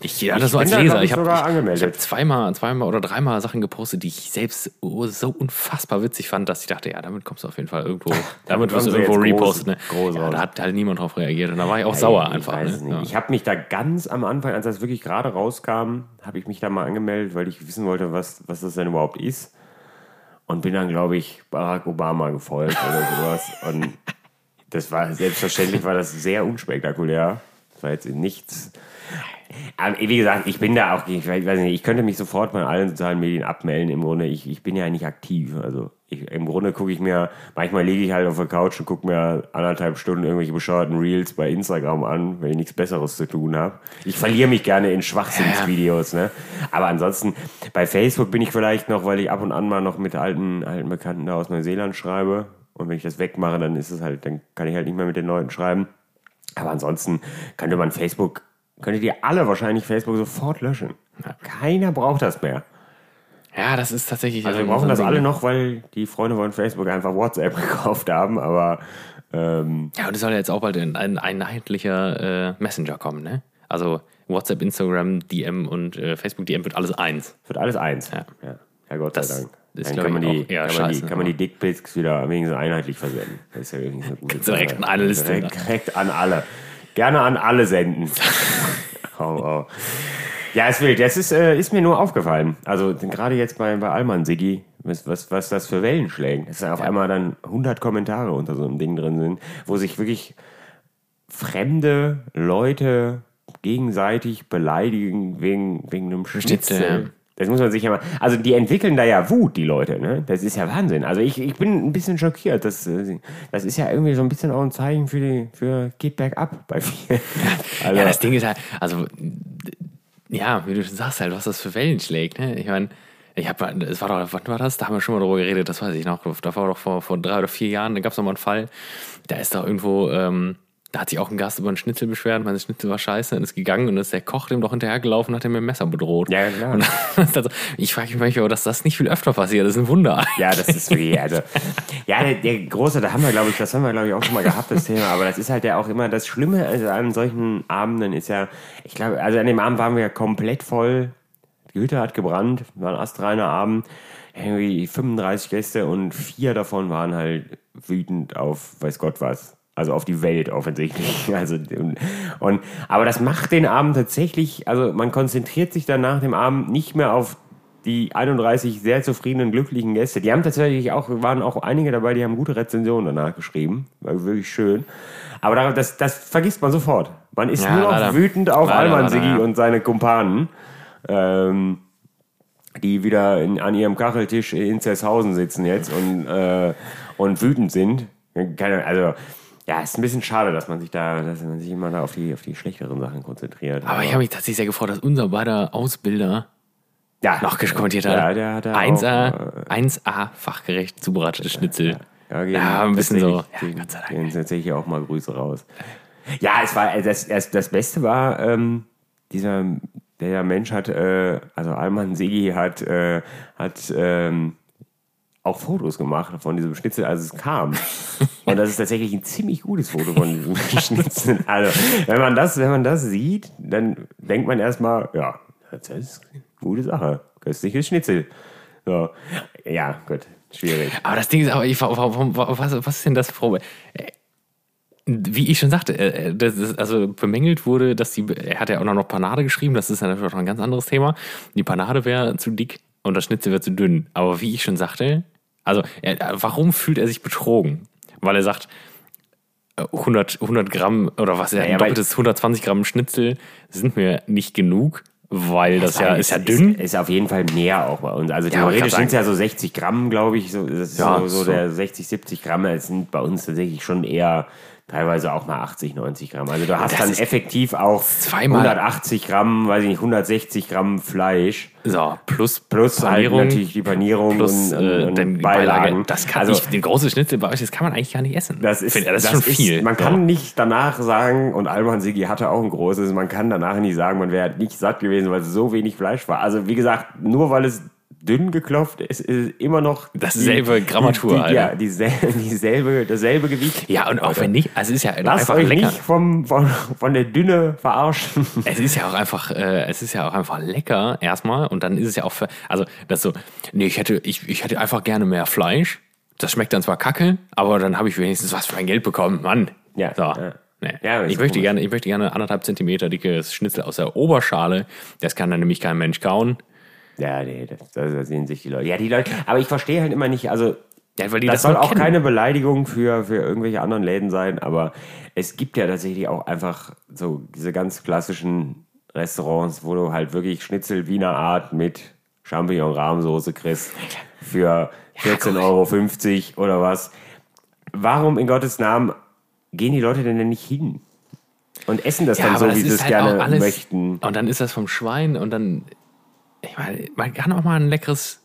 ich ja, das so als Leser. ich, Ich habe hab zweimal, zweimal oder dreimal Sachen gepostet, die ich selbst so unfassbar witzig fand, dass ich dachte, ja, damit kommst du auf jeden Fall irgendwo, [LAUGHS] damit wirst du irgendwo reposten. Ne? ja, da hat halt niemand drauf reagiert und da war ich auch sauer ich einfach. Ne? Ja. Ich habe mich da ganz am Anfang, als das wirklich gerade rauskam, habe ich mich da mal angemeldet, weil ich wissen wollte, was, was das denn überhaupt ist. und bin dann, glaube ich, Barack Obama gefolgt oder sowas. Und das war, selbstverständlich war das sehr unspektakulär. Das war jetzt nichts. Aber wie gesagt, ich bin da auch, ich weiß nicht, ich könnte mich sofort bei allen sozialen Medien abmelden. Im Grunde, ich, ich bin ja nicht aktiv. Also ich, im Grunde gucke ich mir, manchmal liege ich halt auf der Couch und gucke mir anderthalb Stunden irgendwelche bescheuerten Reels bei Instagram an, wenn ich nichts Besseres zu tun habe. Ich verliere mich gerne in Schwachsinnsvideos, ne? Aber ansonsten, bei Facebook bin ich vielleicht noch, weil ich ab und an mal noch mit alten, alten Bekannten da aus Neuseeland schreibe. Und wenn ich das wegmache, dann ist es halt, dann kann ich halt nicht mehr mit den Leuten schreiben. Aber ansonsten könnte man Facebook könntet ihr alle wahrscheinlich Facebook sofort löschen. Keiner braucht das mehr. Ja, das ist tatsächlich. Also wir brauchen das alle noch, weil die Freunde von Facebook einfach WhatsApp [LAUGHS] gekauft haben, aber ähm, Ja, und es soll ja jetzt auch bald ein, ein einheitlicher äh, Messenger kommen, ne? Also WhatsApp, Instagram, DM und äh, Facebook DM wird alles eins. wird alles eins. Ja. ja. Ja, Gott Das sei Dank. Ist, Dann kann man, die, kann, man die, scheiße, kann man die Dickpics wieder wenigstens einheitlich versenden. Das ist ja so Kannst du direkt an eine Liste, Direkt, direkt an alle. Gerne an alle senden. [LAUGHS] oh, oh. Ja, ist wild. Das ist, äh, ist mir nur aufgefallen. Also gerade jetzt bei, bei Alman Siggi, was, was, was das für Wellen schlägt. Dass da auf einmal dann 100 Kommentare unter so einem Ding drin sind, wo sich wirklich fremde Leute gegenseitig beleidigen wegen, wegen einem Schnitzel. ja. Das muss man sich ja mal. Also die entwickeln da ja Wut, die Leute, ne? Das ist ja Wahnsinn. Also ich, ich bin ein bisschen schockiert. Das, äh, das ist ja irgendwie so ein bisschen auch ein Zeichen für die für geht bergab bei vielen. [LAUGHS] Also, Ja, das Ding ist halt, also, ja, wie du schon sagst, halt, was das für Wellen schlägt, ne? Ich meine, ich habe, es war doch, wann war das? Da haben wir schon mal drüber geredet, das weiß ich noch. Da war doch vor, vor drei oder vier Jahren, da gab es noch mal einen Fall, da ist doch irgendwo, ähm, da hat sich auch ein Gast über einen Schnitzel beschwert, mein Schnitzel war scheiße und ist gegangen und ist der Koch dem doch hinterhergelaufen und hat ihn mit dem Messer bedroht. Ja, klar. Und [LAUGHS] also, ich frage mich manchmal, dass das nicht viel öfter passiert, das ist ein Wunder. Ja, das ist wirklich, also, ja, der, der große, da haben wir, glaube ich, das haben wir, glaube ich, auch schon mal gehabt, das Thema, aber das ist halt ja auch immer das Schlimme also an solchen Abenden ist ja, ich glaube, also an dem Abend waren wir ja komplett voll, die Hütte hat gebrannt, war ein astreiner Abend, irgendwie 35 Gäste und vier davon waren halt wütend auf weiß Gott was. Also auf die Welt offensichtlich. [LAUGHS] Also, und, aber das macht den Abend tatsächlich, also man konzentriert sich dann nach dem Abend nicht mehr auf die 31 sehr zufriedenen, glücklichen Gäste. Die haben tatsächlich auch, waren auch einige dabei, die haben gute Rezensionen danach geschrieben. War wirklich schön. Aber da- das, das vergisst man sofort. Man ist Ja, nur noch leider. wütend auf Alman ja. und seine Kumpanen, ähm, die wieder in, an ihrem Kacheltisch in Zershausen sitzen jetzt und, äh, und wütend sind. Keine, also, ja, ist ein bisschen schade, dass man sich da, dass man sich immer da auf die, auf die schlechteren Sachen konzentriert. Aber ich habe mich tatsächlich sehr gefreut, dass unser beider Ausbilder ja, noch kommentiert hat. Ja, der hat da 1A, auch, äh, 1A fachgerecht zubereitetes Schnitzel. Ja, Ja, ein bisschen so. tatsächlich, Ja, Gott sei Dank. Gehen tatsächlich auch mal Grüße raus. Ja, es war das, das, das Beste war, ähm, dieser der Mensch hat, äh, also Alman Segi hat, äh, hat ähm, auch Fotos gemacht von diesem Schnitzel, als es kam. [LAUGHS] Und das ist tatsächlich ein ziemlich gutes Foto von diesem [LAUGHS] Schnitzel. Also, wenn man das, wenn man das sieht, dann denkt man erstmal, ja, das ist eine gute Sache. Köstliches Schnitzel. So. Ja, gut, schwierig. Aber das Ding ist, aber warum, was, was ist denn das Probe? Wie ich schon sagte, äh, das ist, also bemängelt wurde, dass die, er hat ja auch noch Panade geschrieben, das ist ja natürlich noch ein ganz anderes Thema. Die Panade wäre zu dick und das Schnitzel wäre zu dünn. Aber wie ich schon sagte, also er, warum fühlt er sich betrogen? Weil er sagt, äh, 100, 100 Gramm oder was, er Naja, ein doppeltes 120 Gramm Schnitzel sind mir nicht genug, weil das ja ist ja dünn. Ist, ist auf jeden Fall mehr auch bei uns. Also Ja, theoretisch kann sind es ja so 60 Gramm, glaube ich. So, das ist Ja, so, so, so. der 60, 70 Gramm. Es sind bei uns tatsächlich schon eher teilweise auch mal 80, 90 Gramm. Also du hast das dann ist effektiv auch zweimal- 180 Gramm, weiß ich nicht, 160 Gramm Fleisch. So, plus, Plus halt natürlich die Panierung plus und, äh, und, und Beilagen. Das kann also, ich, den großen Schnitzel bei euch, das kann man eigentlich gar nicht essen. das ist, Find- das ist schon viel. man kann nicht danach sagen, und Alman Sigi hatte auch ein großes, man kann danach nicht sagen, man wäre nicht satt gewesen, weil es so wenig Fleisch war. Also wie gesagt, nur weil es dünn geklopft ist, ist es immer noch Dasselbe Grammatur, die, die. Ja, dieselbe, [LAUGHS] dieselbe, dasselbe Gewicht. ja, und auch wenn nicht, also es ist ja Lasst einfach euch lecker. nicht vom, von, von der Dünne verarschen. [LAUGHS] Es ist ja auch einfach, äh, es ist ja auch einfach lecker erstmal und dann ist es ja auch für, also das so, nee, ich hätte, ich, ich hätte einfach gerne mehr Fleisch. Das schmeckt dann zwar kacke, aber dann habe ich wenigstens was für mein Geld bekommen, Mann. Ja, so. ja. Nee. Ja, ich möchte komisch. gerne, ich möchte gerne anderthalb Zentimeter dickes Schnitzel aus der Oberschale. Das kann dann nämlich kein Mensch kauen. Ja, nee, das, da sehen sich die Leute. Ja, die Leute. Aber ich verstehe halt immer nicht, also Ja, das, das, soll auch kennen. keine Beleidigung für, für irgendwelche anderen Läden sein, aber es gibt ja tatsächlich auch einfach so diese ganz klassischen Restaurants, wo du halt wirklich Schnitzel Wiener Art mit Champignon-Rahmsoße kriegst für 14,50 Euro oder was. Warum in Gottes Namen gehen die Leute denn nicht hin? Und essen das Ja, dann so, das wie sie es halt gerne alles, möchten. Und dann ist das vom Schwein und dann, ich meine, man kann auch mal ein leckeres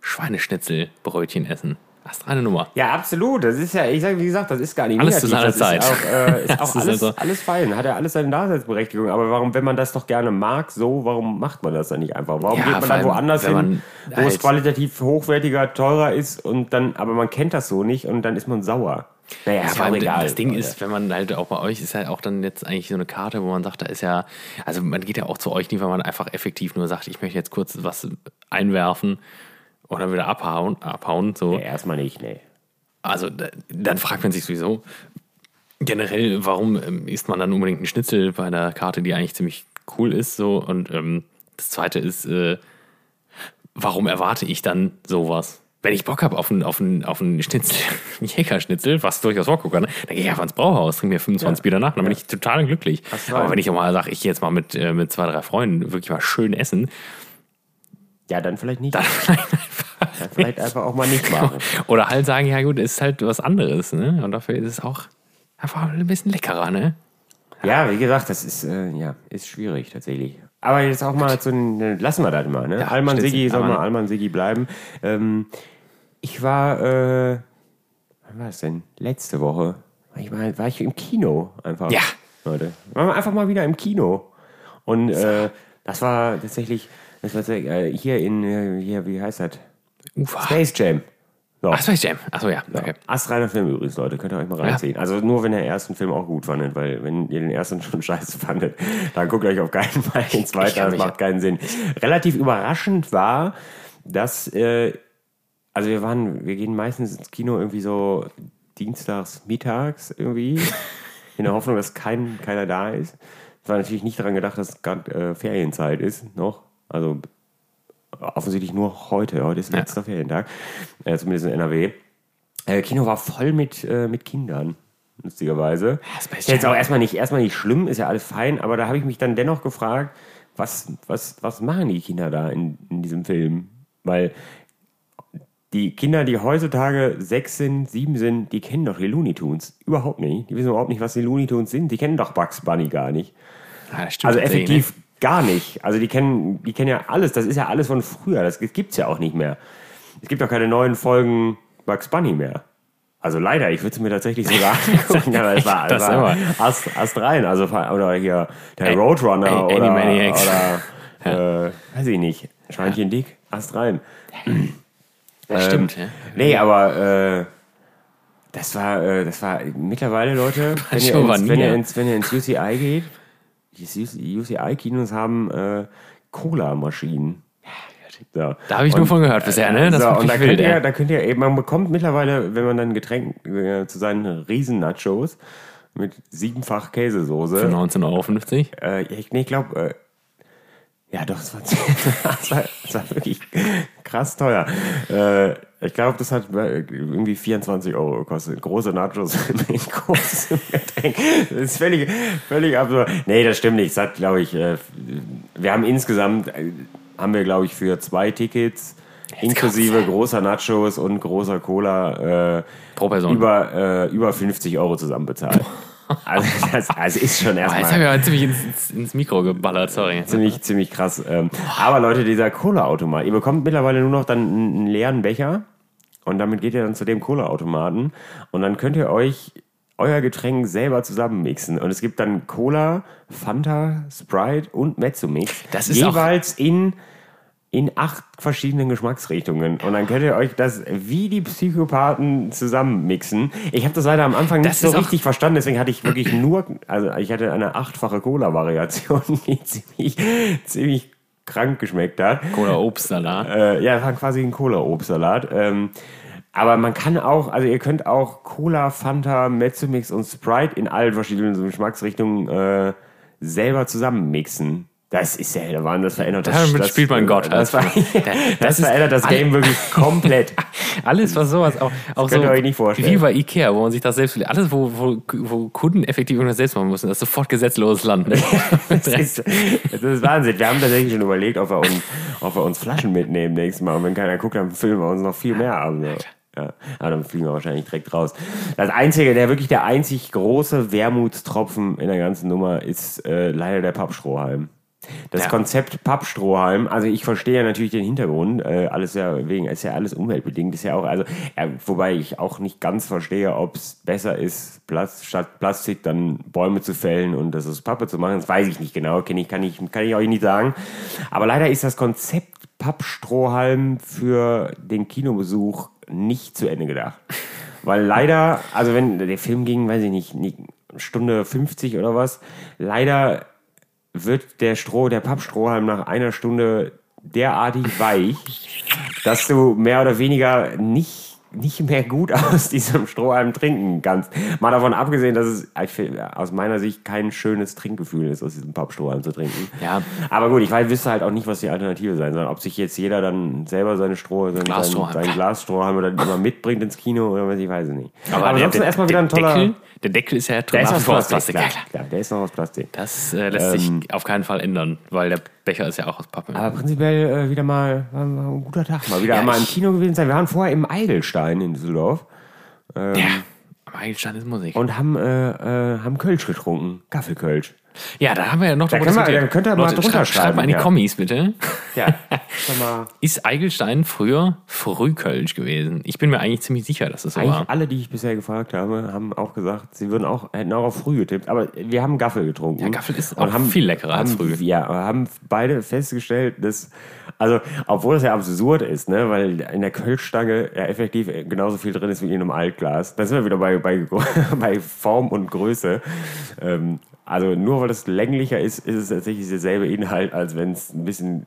Schweineschnitzelbrötchen essen. Das ist eine Nummer. Ja, absolut. Das ist ja, ich sage, wie gesagt, das ist gar nicht Alles zu negativ. seiner das Zeit. Ist auch, äh, ist [LAUGHS] auch alles, also- alles fein. Hat ja alles seine Daseinsberechtigung. Aber warum, wenn man das doch gerne mag, so, warum macht man das dann nicht einfach? Warum Ja, geht man dann woanders hin, wo es halt- qualitativ hochwertiger, teurer ist und dann, aber man kennt das so nicht und dann ist man sauer. Naja, auch allem egal. das Ding ist, wenn man halt auch bei euch ist halt auch dann jetzt eigentlich so eine Karte, wo man sagt, da ist ja, also man geht ja auch zu euch nicht, weil man einfach effektiv nur sagt, ich möchte jetzt kurz was einwerfen oder wieder abhauen, abhauen so. Ja, erstmal nicht, nee. Also da- dann fragt man sich sowieso generell, warum ähm, isst man dann unbedingt einen Schnitzel bei einer Karte, die eigentlich ziemlich cool ist so und ähm, das zweite ist, äh, warum erwarte ich dann sowas? Wenn ich Bock habe auf einen auf einen, auf einen Schnitzel, [LAUGHS] einen Jägerschnitzel, was durchaus vorgucken kann, dann gehe ich einfach ins Brauhaus, trinke mir 25 Ja. Bier danach, dann bin ich total glücklich. Aber wenn ich auch mal sage, ich gehe jetzt mal mit, äh, mit zwei, drei Freunden wirklich mal schön essen, Ja, dann vielleicht nicht. dann [LAUGHS] Dann vielleicht einfach auch mal nicht machen. Oder halt sagen, ja gut, ist halt was anderes, ne? Und dafür ist es auch einfach ein bisschen leckerer, ne? Ja, wie gesagt, das ist, äh, ja, ist schwierig tatsächlich. Aber jetzt auch mal zu den, lassen wir das mal, ne? Ja, Alman Siggi soll mal Alman Siggi bleiben. Ähm, ich war, äh, wann war es denn? Letzte Woche. Ich war, war ich im Kino einfach. Ja. Leute. Waren wir einfach mal wieder im Kino. Und äh, das war tatsächlich, das war äh, hier in, äh, hier, wie heißt das? Ufa. Space Jam. So. Ach, Space Jam. Achso, ja. Okay. Astreiner Film übrigens, Leute. Könnt ihr euch mal reinziehen. Also nur, wenn ihr den ersten Film auch gut fandet, weil wenn ihr den ersten [LAUGHS] schon scheiße fandet, dann guckt euch auf keinen Fall den zweiten an, das macht keinen Sinn. Relativ überraschend war, dass, äh, also wir waren, wir gehen meistens ins Kino irgendwie so dienstags, mittags irgendwie, [LAUGHS] in der Hoffnung, dass kein, keiner da ist. Es war natürlich nicht daran gedacht, dass es gerade äh, Ferienzeit ist, noch. Also offensichtlich nur heute. Heute ist letzter Ferientag, äh, zumindest in NRW. Äh, Kino war voll mit, äh, mit Kindern, lustigerweise. Space Ist jetzt auch erstmal nicht, erstmal nicht schlimm, ist ja alles fein, aber da habe ich mich dann dennoch gefragt, was, was, was machen die Kinder da in, in diesem Film? Weil die Kinder, die heutzutage sechs sind, sieben sind, die kennen doch die Looney Tunes. Überhaupt nicht. Die wissen überhaupt nicht, was die Looney Tunes sind. Die kennen doch Bugs Bunny gar nicht. Ja, stimmt Also effektiv gar nicht. Also die kennen, die kennen ja alles. Das ist ja alles von früher. Das gibt's ja auch nicht mehr. Es gibt auch keine neuen Folgen Bugs Bunny mehr. Also leider, ich würde es mir tatsächlich sogar [LAUGHS] angucken. aber es war, Das es war. Ast, Ast rein. Also, oder hier der Ä- Roadrunner Ä- oder, oder [LAUGHS] äh, weiß ich nicht. Schweinchen dick, Ast rein. Das stimmt, Ähm, ja. Nee, aber äh, das war, äh, das war mittlerweile, Leute, [LAUGHS] wenn ihr, ins, wenn, ihr ins, wenn ihr ins UCI geht, die UCI-Kinos haben äh, Cola-Maschinen. So. Da habe ich nur von gehört bisher, ne? Das so, und da wirklich könnt, wild, ihr, ja. da könnt ihr eben, man bekommt mittlerweile, wenn man dann Getränk äh, zu seinen Riesen-Nachos mit siebenfach Käsesoße, Für 19,50 Euro. äh, ich, nee, ich glaube, äh, ja doch, es war, das [LAUGHS] war, war wirklich krass teuer. Äh, ich glaube, das hat äh, irgendwie 24 Euro gekostet. Große Nachos [LAUGHS] mit großem Getränk. Das ist völlig, völlig absurd. Nee, das stimmt nicht. Es hat, glaube ich, äh, wir haben insgesamt, äh, haben wir, glaube ich, für zwei Tickets inklusive großer Nachos und großer Cola Pro Person. über, über 50 Euro zusammen bezahlt. [LAUGHS] Also das also ist schon erstmal jetzt habe ich aber ziemlich ins, ins, Mikro geballert, sorry. ziemlich, ziemlich krass. Ähm, aber Leute, dieser Cola-Automat, ihr bekommt mittlerweile nur noch dann einen, leeren Becher und damit geht ihr dann zu dem Cola-Automaten und dann könnt ihr euch euer Getränk selber zusammenmixen. Und es gibt dann Cola, Fanta, Sprite und Mezzomix. Das ist auch- jeweils in, in acht verschiedenen Geschmacksrichtungen. Und dann könnt ihr euch das wie die Psychopathen zusammenmixen. Ich habe das leider am Anfang nicht Das so ist auch- richtig verstanden, deswegen hatte ich wirklich [CLEARS THROAT] nur, also ich hatte eine achtfache Cola-Variation, [LAUGHS] die ziemlich, ziemlich krank geschmeckt hat. Oder Obstsalat. Äh, ja, das war quasi ein Cola-Obstsalat. Ähm, aber man kann auch, also ihr könnt auch Cola, Fanta, Mezzomix und Sprite in allen verschiedenen Geschmacksrichtungen äh, selber zusammenmixen. Das ist ja der Wahnsinn, das verändert das Damit spielt man Gott. Das, [LAUGHS] Das- das, das verändert das Game wirklich komplett. [LAUGHS] Alles, was sowas auch, auch könnt so ihr euch nicht vorstellen. wie bei Ikea, wo man sich das selbst alles, wo, wo, wo Kunden effektiv irgendwas selbst machen müssen, das ist sofort gesetzloses Land. Ne? [LAUGHS] Das ist, das ist Wahnsinn. Wir haben tatsächlich schon überlegt, ob wir, uns, ob wir uns Flaschen mitnehmen nächstes Mal. Und wenn keiner guckt, dann filmen wir uns noch viel mehr ab. So. Ja, aber dann fliegen wir wahrscheinlich direkt raus. Das einzige, der wirklich der einzig große Wermutstropfen in der ganzen Nummer ist äh, leider der Pappstrohhalm. Das Ja. Konzept Pappstrohhalm, also ich verstehe ja natürlich den Hintergrund, äh, alles ja wegen, ist ja alles umweltbedingt, ist ja auch, also, ja, wobei ich auch nicht ganz verstehe, ob es besser ist, Plast, statt Plastik dann Bäume zu fällen und das aus Pappe zu machen, das weiß ich nicht genau, kann ich, kann ich, kann ich euch nicht sagen. Aber leider ist das Konzept Pappstrohhalm für den Kinobesuch nicht zu Ende gedacht. Weil leider, also wenn der Film ging, weiß ich nicht, nicht Stunde 50 oder was, leider wird der Stroh, der Pappstrohhalm nach einer Stunde derartig weich, dass du mehr oder weniger nicht, nicht mehr gut [LAUGHS] aus diesem Strohhalm trinken kannst. Mal davon abgesehen, dass es aus meiner Sicht kein schönes Trinkgefühl ist, aus diesem Pappstrohhalm zu trinken. Ja. Aber gut, ich weiß, wüsste halt auch nicht, was die Alternative sein soll. Ob sich jetzt jeder dann selber seine Stroh, sein, Glasstrohhalm. sein Glasstrohhalm oder immer mitbringt ins Kino oder was, ich weiß es nicht. Aber, Aber ansonsten erstmal wieder ein toller... Deckel, der Deckel ist ja der ist aus Plastik, Plastik. Ja, klar. klar, der ist noch aus Plastik. Das äh, lässt Ähm, sich auf keinen Fall ändern, weil der Becher ist ja auch aus Pappe. Aber prinzipiell äh, wieder mal ein guter Tag. Mal wieder Ja, mal im Kino gewesen sein. Wir waren vorher im Eigelstein in Düsseldorf ja, am Eigelstein ist Musik. und haben, äh, äh, haben Kölsch getrunken. Gaffelkölsch. Ja, da haben wir ja noch Da drüber wir- diskutiert. da könnt ihr mal Leute, drunter schreibt, schreibt mal in die schreiben, ja. Kommis, bitte. Ja. [LAUGHS] Ist Eigelstein früher Frühkölsch gewesen? Ich bin mir eigentlich ziemlich sicher, dass es so eigentlich war. alle, die ich bisher gefragt habe, haben auch gesagt, sie würden auch, hätten auch auf früh getippt. Aber wir haben Gaffel getrunken. Ja, Gaffel ist auch viel leckerer als haben, früh. Ja, haben beide festgestellt, dass, also, obwohl es ja absurd ist, ne, weil in der Kölschstange ja effektiv genauso viel drin ist wie in einem Altglas. Da sind wir wieder bei, bei, [LAUGHS] bei Form und Größe. Ähm, also nur weil es länglicher ist, ist es tatsächlich derselbe Inhalt, als wenn es ein bisschen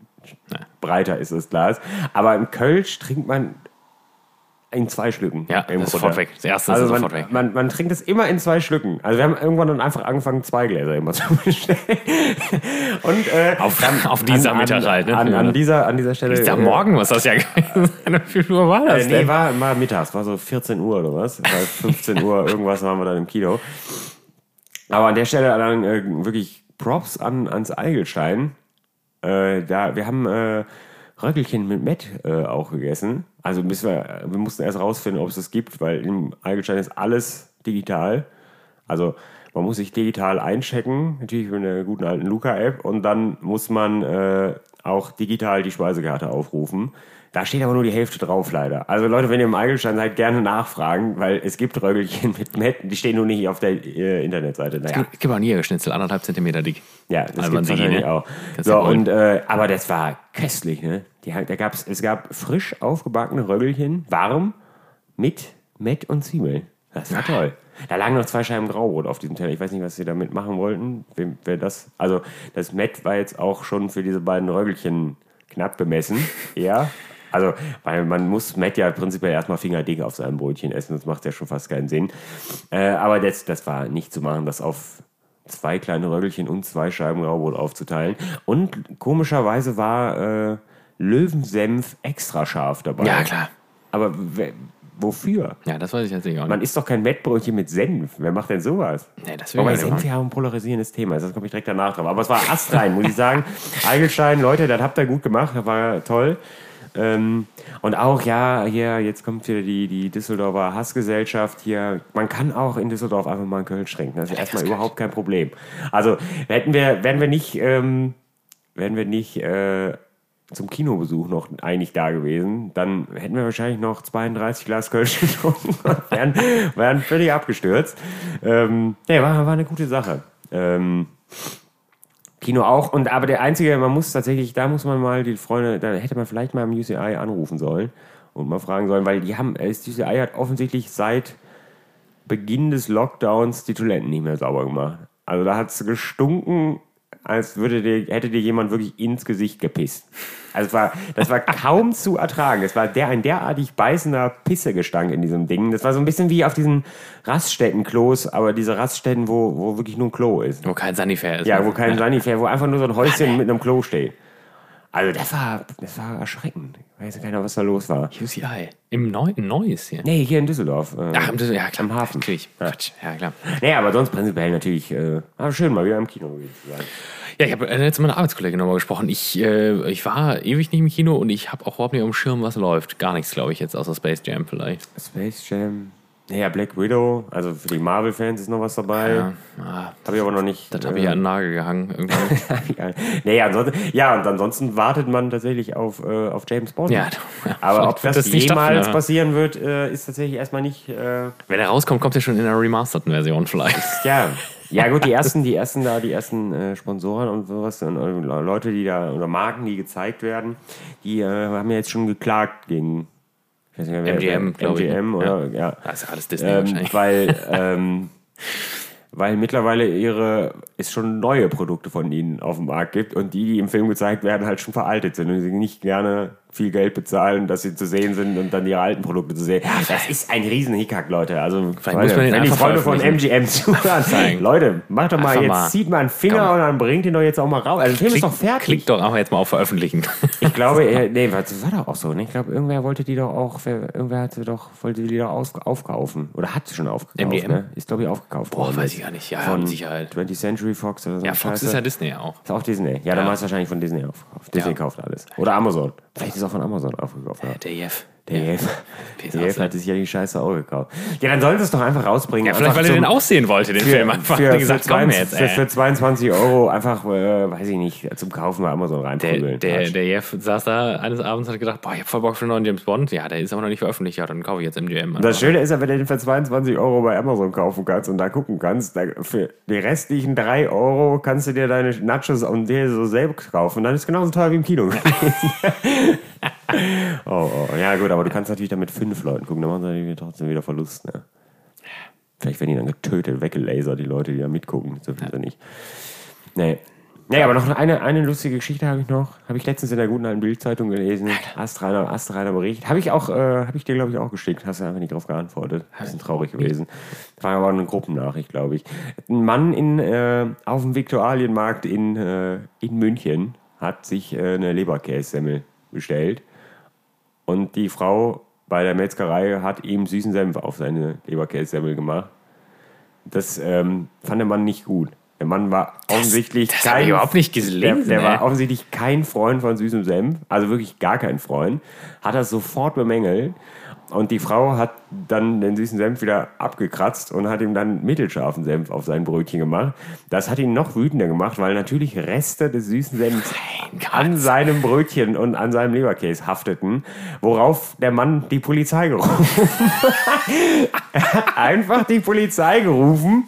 breiter ist, das Glas. Aber im Kölsch trinkt man in zwei Schlücken. Ja, im das ist sofort weg. Das erste also ist man, sofort weg. Man, man trinkt es immer in zwei Schlücken. Also wir haben irgendwann dann einfach angefangen, zwei Gläser immer zu bestellen. Und äh, Auf- [LAUGHS] auf dieser Mittag halt, ne? An, an, dieser, an dieser Stelle. Ist ja äh, morgen, was das ja [LAUGHS] gewesen sein? Wie viel Uhr war das Äh, nee, war mal mittags, war so 14 Uhr oder was. Weil 15 Uhr irgendwas waren wir dann im Kino. Aber an der Stelle dann äh, wirklich Props an, ans Eigelstein. Äh, da, wir haben äh, Röckelchen mit Met äh, auch gegessen. Also müssen wir, wir mussten erst rausfinden, ob es das gibt, weil im Eigelstein ist alles digital. Also man muss sich digital einchecken, natürlich mit einer guten alten Luca-App und dann muss man äh, auch digital die Speisekarte aufrufen. Da steht aber nur die Hälfte drauf, leider. Also Leute, wenn ihr im Eigelstein seid, gerne nachfragen, weil es gibt Röggelchen mit Met, die stehen nur nicht auf der äh, Internetseite. Naja, Gib mal einen Jägerschnitzel, anderthalb Zentimeter dick. ja, das sieht, wahrscheinlich ne? auch. Kannst So, und, äh, aber das war köstlich, ne? Die, da gab's, es gab frisch aufgebackene Röggelchen, warm, mit Met und Zwiebeln. Das war toll. Da lagen noch zwei Scheiben Graubrot auf diesem Teller. Ich weiß nicht, was sie damit machen wollten. Wem, wer das, also das Met war jetzt auch schon für diese beiden Röggelchen knapp bemessen. [LAUGHS] Ja. Also, weil man muss Met ja prinzipiell erstmal fingerdick auf seinem Brötchen essen. Das macht ja schon fast keinen Sinn. Äh, aber das, das war nicht zu machen, das auf zwei kleine Röggelchen und zwei Scheiben Graubrot aufzuteilen. Und komischerweise war äh, Löwensenf extra scharf dabei. Ja, klar. Aber wofür? Ja, das weiß ich jetzt nicht. Man isst doch kein Mettbrötchen mit Senf. Wer macht denn sowas? Nee, das will Wobei ich Senf ja auch ein polarisierendes Thema ist. Das komme ich direkt danach drauf. Aber es war astrein, muss ich sagen. [LAUGHS] Eigelstein, Leute, das habt ihr gut gemacht. Das war toll. Ähm, und auch, ja, hier, jetzt kommt wieder die, die Düsseldorfer Hassgesellschaft hier. Man kann auch in Düsseldorf einfach mal einen Köln trinken. Das ist erstmal überhaupt kein Problem. Also, hätten wir, wären wir nicht, ähm, wären wir nicht äh, zum Kinobesuch noch eigentlich da gewesen, dann hätten wir wahrscheinlich noch 32 Glas Kölsch [LAUGHS] getrunken und wären, wären völlig abgestürzt. Ähm, nee, war, war eine gute Sache. Ähm, Kino auch. Und aber der einzige, man muss tatsächlich, da muss man mal die Freunde, da hätte man vielleicht mal im UCI anrufen sollen und mal fragen sollen, weil die haben, das UCI hat offensichtlich seit Beginn des Lockdowns die Toiletten nicht mehr sauber gemacht. Also da hat es gestunken, als würde dir, hätte dir jemand wirklich ins Gesicht gepisst. Also war, das war kaum zu ertragen. Es war der, ein derartig beißender Pissegestank in diesem Ding. Das war so ein bisschen wie auf diesen Raststätten-Klos, aber diese Raststätten, wo, wo wirklich nur ein Klo ist. Wo kein Sanifair ist. Ja, ne? wo kein Sanifair, wo einfach nur so ein Häuschen mit einem Klo steht. Also das war, das war erschreckend. Ich weiß keiner, was da los war. UCI. Im Neu Neues hier. Nee, hier in Düsseldorf. Äh, Ach, im ja, klar. Am Hafen. Natürlich. Ja. Quatsch. Ja, klar. nee, aber sonst prinzipiell natürlich, äh, war schön, mal wieder im Kino gewesen zu sein. Ja, ich habe äh, jetzt mit meiner Arbeitskollegin nochmal gesprochen. Ich, äh, ich war ewig nicht im Kino und ich habe auch überhaupt nicht auf dem Schirm, was läuft. Gar nichts, glaube ich, jetzt außer Space Jam vielleicht. Space Jam. Naja, Black Widow, also für die Marvel-Fans ist noch was dabei. Ja, ah, Habe ich aber noch nicht. das habe ich an den Nagel gehangen. [LAUGHS] Ja, nee, ansonsten, ja, und ansonsten wartet man tatsächlich auf, äh, auf James Bond. Ja, aber ob das, das jemals passieren wird, äh, ist tatsächlich erstmal nicht. Äh, Wenn er rauskommt, kommt er schon in einer remasterten Version vielleicht. [LAUGHS] ja. Ja, gut, die ersten, die ersten da, die ersten äh, Sponsoren und sowas, und, äh, Leute, die da, oder Marken, die gezeigt werden, die äh, haben ja jetzt schon geklagt gegen nicht MGM, glaube ich, ne? MGM oder ja. Das ist ja alles Disney Ähm, wahrscheinlich. weil, [LAUGHS] ähm, weil mittlerweile ihre es schon neue Produkte von ihnen auf dem Markt gibt und die, die im Film gezeigt werden, halt schon veraltet sind und sie nicht gerne viel Geld bezahlen, dass sie zu sehen sind und dann ihre alten Produkte zu sehen. das ist ein riesen Hickhack, Leute. Also Vielleicht muss man den wenn die Freunde von. MGM [LAUGHS] zuhören. Leute, macht doch mal Einfach jetzt, mal. zieht mal einen Finger Komm. und dann bringt ihn doch jetzt auch mal raus. Also der Film ist doch fertig. Klick doch einfach jetzt mal auf Veröffentlichen. [LAUGHS] Ich glaube, er, nee, das war doch auch so. Ne? Ich glaube, irgendwer wollte die doch auch, wer- irgendwer hatte doch, wollte die doch aus, aufkaufen. Oder hat sie schon aufgekauft. MGM? Ne? Ist, glaube ich, aufgekauft Boah, weiß ich gar nicht. Ja, von Sicherheit. 20th Century Fox oder so. Ja, Fox Scheiße. ist ja Disney auch. Ist auch Disney. Ja, dann Ja. war es wahrscheinlich von Disney aufgekauft. Disney Ja. kauft alles. Oder Amazon. Vielleicht ist es auch von Amazon aufgekauft. Ja. Der Jeff. Der Jeff. Peace [LAUGHS] Der ne? hat sich ja die Scheiße auch gekauft. Ja, dann sollen sie es doch einfach rausbringen. Ja, vielleicht, einfach weil er den aussehen wollte, den Film. Einfach für, für, gesagt, für, komm 22, jetzt, für, für 22 Euro einfach, äh, weiß ich nicht, zum Kaufen bei Amazon reinprügeln. Der, der, der Jeff saß da eines Abends und hat gedacht, boah, ich hab voll Bock auf einen neuen James Bond. Ja, der ist aber noch nicht veröffentlicht. Ja, dann kaufe ich jetzt MGM. Das Schöne ist ja, wenn du den für 22 Euro bei Amazon kaufen kannst und da gucken kannst, da, für die restlichen 3 Euro kannst du dir deine Nachos und dir so selbst kaufen. Dann ist es genauso teuer wie im Kino. [LAUGHS] [LAUGHS] [LAUGHS] oh, oh, ja gut, aber du kannst natürlich damit fünf Leuten gucken, dann machen sie natürlich trotzdem wieder Verlust. Ne? Vielleicht werden die dann getötet, weggelasert, die Leute, die da mitgucken. So viel ja. nicht. Nee. Nee, aber noch eine, eine lustige Geschichte habe ich noch. Habe ich letztens in der guten alten Bildzeitung gelesen. Astreiner, Astreiner Bericht. Habe ich auch, äh, habe ich dir, glaube ich, auch geschickt. Hast du einfach nicht drauf geantwortet. Bisschen traurig gewesen. War aber eine Gruppennachricht, glaube ich. Ein Mann in, äh, auf dem Viktualienmarkt in, äh, in München hat sich äh, eine Leberkässemmel bestellt. Und die Frau bei der Metzgerei hat ihm süßen Senf auf seine Leberkässemmel gemacht. Das ähm, fand der Mann nicht gut. Der Mann war offensichtlich das ich überhaupt nicht gelesen, Der, der war offensichtlich kein Freund von süßem Senf, also wirklich gar kein Freund. Hat das sofort bemängelt. Und die Frau hat dann den süßen Senf wieder abgekratzt und hat ihm dann mittelscharfen Senf auf sein Brötchen gemacht. Das hat ihn noch wütender gemacht, weil natürlich Reste des süßen Senfs an seinem Brötchen und an seinem Leberkäse hafteten, worauf der Mann die Polizei gerufen Er hat [LAUGHS] einfach die Polizei gerufen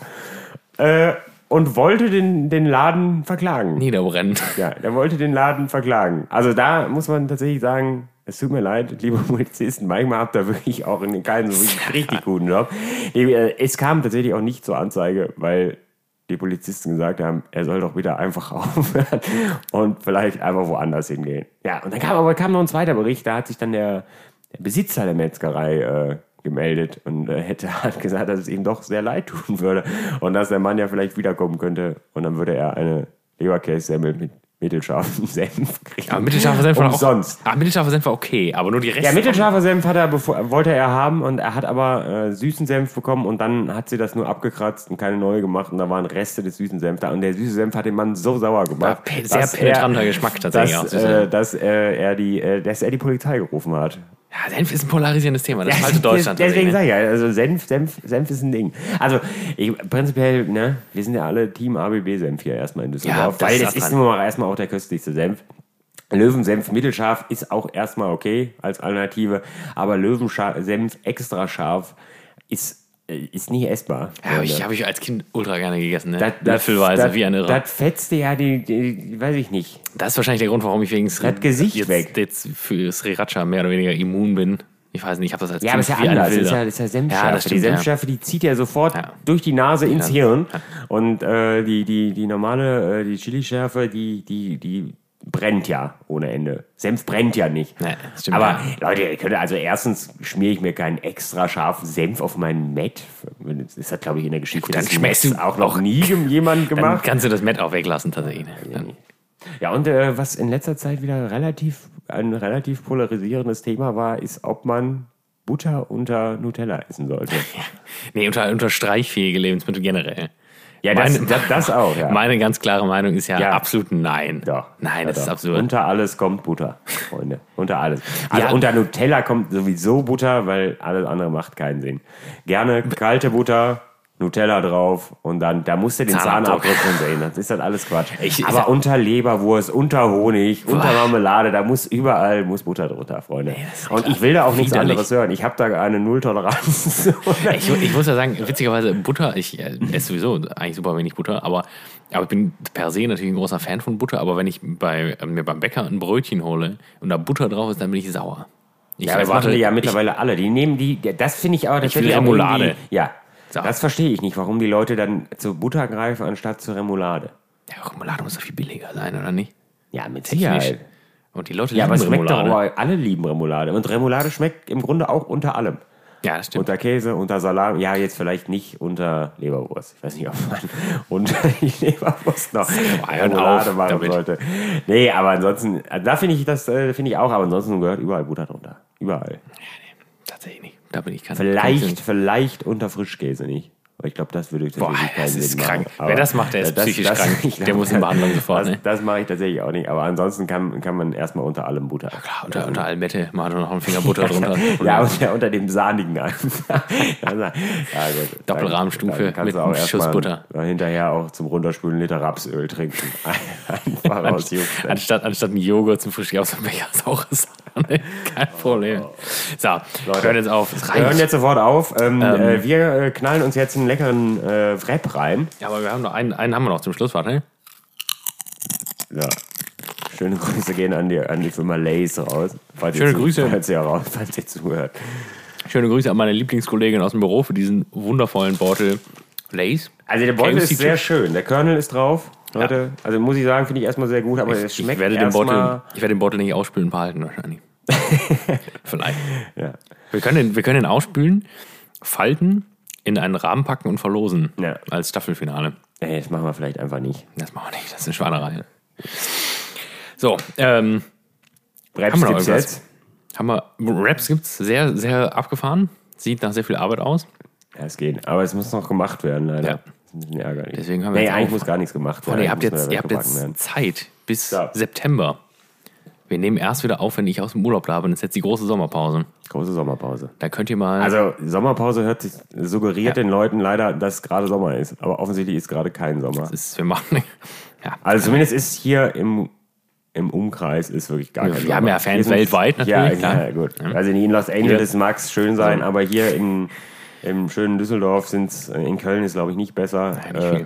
äh, und wollte den, den Laden verklagen. Niederbrennen. Ja, er wollte den Laden verklagen. Also da muss man tatsächlich sagen, es tut mir leid, liebe [LAUGHS] Polizisten, manchmal habt ihr wirklich auch in keinen so richtig, richtig guten Job. Äh, Es kam tatsächlich auch nicht zur Anzeige, weil die Polizisten gesagt haben, er soll doch wieder einfach [LAUGHS] aufhören und vielleicht einfach woanders hingehen. Ja, und dann kam aber kam noch ein zweiter Bericht, da hat sich dann der, der Besitzer der Metzgerei äh, gemeldet und äh, hätte [LAUGHS] hat gesagt, dass es ihm doch sehr leid tun würde und dass der Mann ja vielleicht wiederkommen könnte und dann würde er eine Leberkässemmel mit mittelscharfen [LAUGHS] Senf kriegen. Aber mittelscharfer Senf war auch. Umsonst. Ah, mittelscharfer Senf war okay, aber nur die Reste. Ja, mittelscharfer Senf hat er bevor, wollte er haben und er hat aber äh, süßen Senf bekommen und dann hat sie das nur abgekratzt und keine neue gemacht und da waren Reste des süßen Senf da und der süße Senf hat den Mann so sauer gemacht. sehr penetranter Geschmack tatsächlich auch, Dass, süßer äh, dass, äh, er die, äh, dass er die Polizei gerufen hat. Ja, Senf ist ein polarisierendes Thema. Das halte [LAUGHS] Deutschland. Deswegen sage ich ja, also Senf, Senf, Senf ist ein Ding. Also ich, prinzipiell, ne, wir sind ja alle Team ABB-Senf hier erstmal in Düsseldorf, Ja, das weil ist das ist nun mal erstmal auch der köstlichste Senf. Löwensenf mittelscharf ist auch erstmal okay als Alternative, aber Löwensenf extra scharf ist, ist nicht essbar. Ja, ich habe ich als Kind ultra gerne gegessen. Ne? Das- das- Löffelweise, das- wie ein Irrer. Das fetzte ja die, die, weiß ich nicht. Das ist wahrscheinlich der Grund, warum ich wegen Das Gesicht jetzt, weg. jetzt für Sriracha mehr oder weniger immun bin. Ich weiß nicht, ich habe das als Ja, aber ist ja anders. Das ist ja, das ist ja Senfschärfe. Ja, das die stimmt, ja. Senfschärfe, die zieht ja sofort Ja. durch die Nase ins Ja. Hirn. Und äh, die, die, die normale, äh, die Chilischärfe, die, die, die brennt ja ohne Ende. Senf brennt ja nicht. Nee, aber ja. Leute, ihr könnt also erstens schmiere ich mir keinen extra scharfen Senf auf meinen Met. Das hat, glaube ich, in der Geschichte dann Mets du auch noch nie [LAUGHS] jemand Dann gemacht. kannst du das Met auch weglassen, tatsächlich. ne? Dann, Ja, und äh, was in letzter Zeit wieder relativ ein relativ polarisierendes Thema war, ist, ob man Butter unter Nutella essen sollte. [LAUGHS] nee, unter, unter streichfähige Lebensmittel generell. Ja, das, Meine- das, das auch, ja. Meine ganz klare Meinung ist ja, Ja. absolut nein. Doch. Nein, das ist doch. absurd. Unter alles kommt Butter, Freunde. Unter alles. Also Ja. unter Nutella kommt sowieso Butter, weil alles andere macht keinen Sinn. Gerne kalte Butter, Nutella drauf und dann, da musst du den Zahnabdruck. Von sehen. Das ist dann alles Quatsch. Ich- Aber unter Leberwurst, unter Honig, unter Marmelade, da muss überall muss Butter drunter, Freunde. und ich will da auch nichts widerlich. anderes hören. Ich habe da eine Nulltoleranz. [LAUGHS] Ich, ich muss ja sagen, witzigerweise, Butter, ich äh, esse sowieso eigentlich super wenig Butter, aber, aber ich bin per se natürlich ein großer Fan von Butter, aber wenn ich bei, äh, mir beim Bäcker ein Brötchen hole und da Butter drauf ist, dann bin ich sauer. Ich Ja, das machen die ja mittlerweile alle. Die nehmen die, das finde ich aber tatsächlich auch Remoulade. irgendwie- Ja, So. das verstehe ich nicht, warum die Leute dann zur Butter greifen anstatt zur Remoulade. Ja, Remoulade muss doch viel billiger sein, oder nicht? Ja, mit. Sicherheit. Und die Leute Ja, aber es lieben schmeckt doch, Remoulade. aber alle lieben Remoulade. Und Remoulade schmeckt im Grunde auch unter allem. Ja, das stimmt. Unter Käse, unter Salat, ja, jetzt vielleicht nicht unter Leberwurst. Ich weiß nicht, ob man [LAUGHS] unter die Leberwurst noch Remoulade machen damit. sollte. Nee, aber ansonsten, da finde ich das, äh, finde ich auch, aber ansonsten gehört überall Butter drunter. Überall. Tatsächlich nicht. Da bin ich kein Vielleicht, vielleicht unter Frischkäse nicht. Aber ich glaube, das würde Boah, tatsächlich keinen das ist Sinn krank. machen. Wer das macht, der ist das- psychisch das- krank. [LAUGHS] ich Der glaub, muss in Behandlung [LAUGHS] sofort, Das, ne? das mache ich tatsächlich auch nicht. Aber ansonsten kann, kann man erstmal unter allem Butter. Klar, unter, unter Almette machen wir noch einen Finger Butter [LAUGHS] drunter. Ja, unter, unter dem sahnigen. Also, ja, gut. Kannst mit auch Schuss Butter. Hinterher auch zum Runterspülen einen Liter Rapsöl trinken. Einfach aus Juck. Anstatt, anstatt ein Joghurt zum Frühstück aus dem Becher saure Sahne. [LAUGHS] Kein Problem. So, hört jetzt auf. Wir hören jetzt sofort auf. Ähm, äh, wir äh, knallen uns jetzt einen leckeren äh, Wrap rein. Ja, aber wir haben noch einen, einen haben wir noch zum Schluss, warte. Ja. Schöne Grüße gehen an die, an die Firma Lays raus. Schöne zu- Grüße. Falls ihr, raus, falls ihr zuhört. Schöne Grüße an meine Lieblingskollegin aus dem Büro für diesen wundervollen Beutel Lays. Also der Beutel KFC ist sehr schön. Der Kernel ist drauf. Leute, also muss ich sagen, finde ich erstmal sehr gut, aber es Ich schmeckt werde, den erstmal... Beutel, ich werde den Beutel nicht ausspülen behalten, wahrscheinlich. [LAUGHS] Vielleicht. Ja. Wir können, den, wir können den ausspülen, falten, in einen Rahmen packen und verlosen. Ja. Als Staffelfinale. Nee, das machen wir vielleicht einfach nicht. Das machen wir nicht, das ist eine Schweinerei. So, ähm, Raps Haben gibt's jetzt. haben wir, Raps gibt's sehr, sehr abgefahren. Sieht nach sehr viel Arbeit aus. Ja, es geht. Aber es muss noch gemacht werden, leider. Ja. Das ist ein bisschen ärgerlich. Deswegen haben wir nee, eigentlich auch- muss gar nichts gemacht werden. Ihr habt jetzt, ihr habt jetzt. Zeit bis Ja. September. Wir nehmen erst wieder auf, wenn ich aus dem Urlaub da bin. Das ist jetzt die große Sommerpause. Große Sommerpause. Da könnt ihr mal. Also Sommerpause hört sich, suggeriert Ja. den Leuten leider, dass gerade Sommer ist. Aber offensichtlich ist gerade kein Sommer. das ist, wir machen. [LAUGHS] Ja, Also zumindest ist hier im, im Umkreis ist wirklich gar Wir kein haben Sommer. ja Fans Hier sind- weltweit natürlich, Ja, klar. ja gut. Also in Los Angeles mag es schön sein, Ja. aber hier in, im schönen Düsseldorf sind es, in Köln ist glaube ich nicht besser, äh,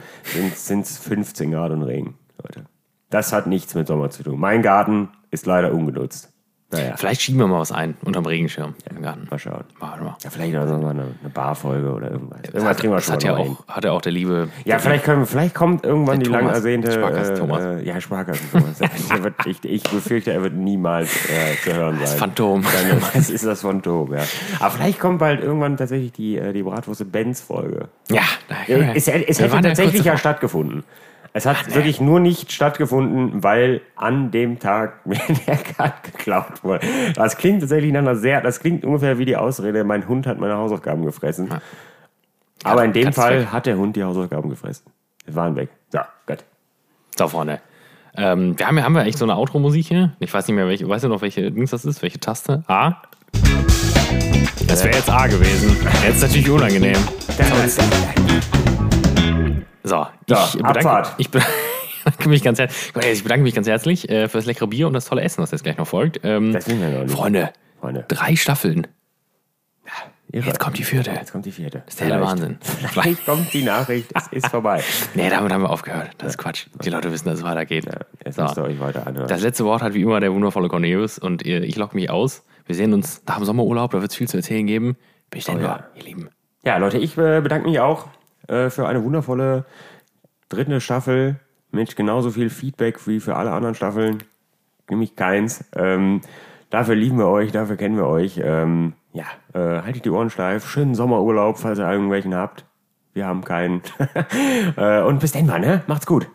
sind es 15 Grad und Regen, Leute. Das hat nichts mit Sommer zu tun. Mein Garten ist leider ungenutzt. Naja, vielleicht schieben wir mal was ein unterm Regenschirm im Garten. mal schauen. Warte mal. Ja, vielleicht noch mal eine, eine Barfolge oder irgendwas. Irgendwas kriegen wir das schon hat mal ja, auch, hat ja auch der liebe. Ja, vielleicht, können, vielleicht kommt irgendwann die lang ersehnte. Sparkassen äh, Thomas. Äh, ja, Sparkassen Thomas. [LAUGHS] Wird, ich, ich befürchte, er wird niemals äh, zu hören sein. Phantom. Dann, das ist das Phantom, ja. Aber vielleicht kommt bald irgendwann tatsächlich die, äh, die Bratwurst Benz Folge. Ja, Äh, Es, es Wir hätte ja tatsächlich ja stattgefunden. Es hat wirklich nur nicht stattgefunden, weil an dem Tag [LAUGHS] mir der Cut geklaut wurde. Das klingt tatsächlich nach einer sehr, das klingt ungefähr wie die Ausrede, mein Hund hat meine Hausaufgaben gefressen. Aber in dem Fall weg. hat der Hund die Hausaufgaben gefressen. Wir waren weg. So, gut. So, Freunde. Ähm, wir haben, ja- haben wir echt so eine Outro-Musik hier. Ich weiß nicht mehr, welche. Weißt du noch, welche Dings das ist? Welche Taste? A? Das wäre jetzt A gewesen. Jetzt natürlich unangenehm. So, ich, So, bedanke, [LAUGHS] ich bedanke mich ganz herzlich. Ich bedanke mich ganz herzlich äh, für das leckere Bier und das tolle Essen, was jetzt gleich noch folgt. Ähm, Das sind wir noch nicht. Freunde, Freunde. drei Staffeln. Irre. Jetzt kommt die vierte. Jetzt kommt die vierte. Das ist der helle Wahnsinn. [LAUGHS] Vielleicht kommt die Nachricht, es ist vorbei. [LAUGHS] Nee, damit haben wir aufgehört. Das ist Quatsch. Die Leute wissen, dass es weitergeht. Jetzt So. müsst ihr euch weiter anhören. Das letzte Wort hat wie immer der wundervolle Cornelius und ich logge mich aus. Wir sehen uns nach dem Sommerurlaub, da wird es viel zu erzählen geben. Bis dann, Oh ja. ihr Lieben. Ja, Leute, ich äh, bedanke mich auch äh, für eine wundervolle dritte Staffel mit genauso viel Feedback wie für alle anderen Staffeln. Nämlich keins. Ähm, dafür lieben wir euch, dafür kennen wir euch. Ähm, ja, äh, haltet die Ohren steif. Schönen Sommerurlaub, falls ihr irgendwelchen habt. Wir haben keinen. [LAUGHS] äh, und bis dann mal, ne? Macht's gut.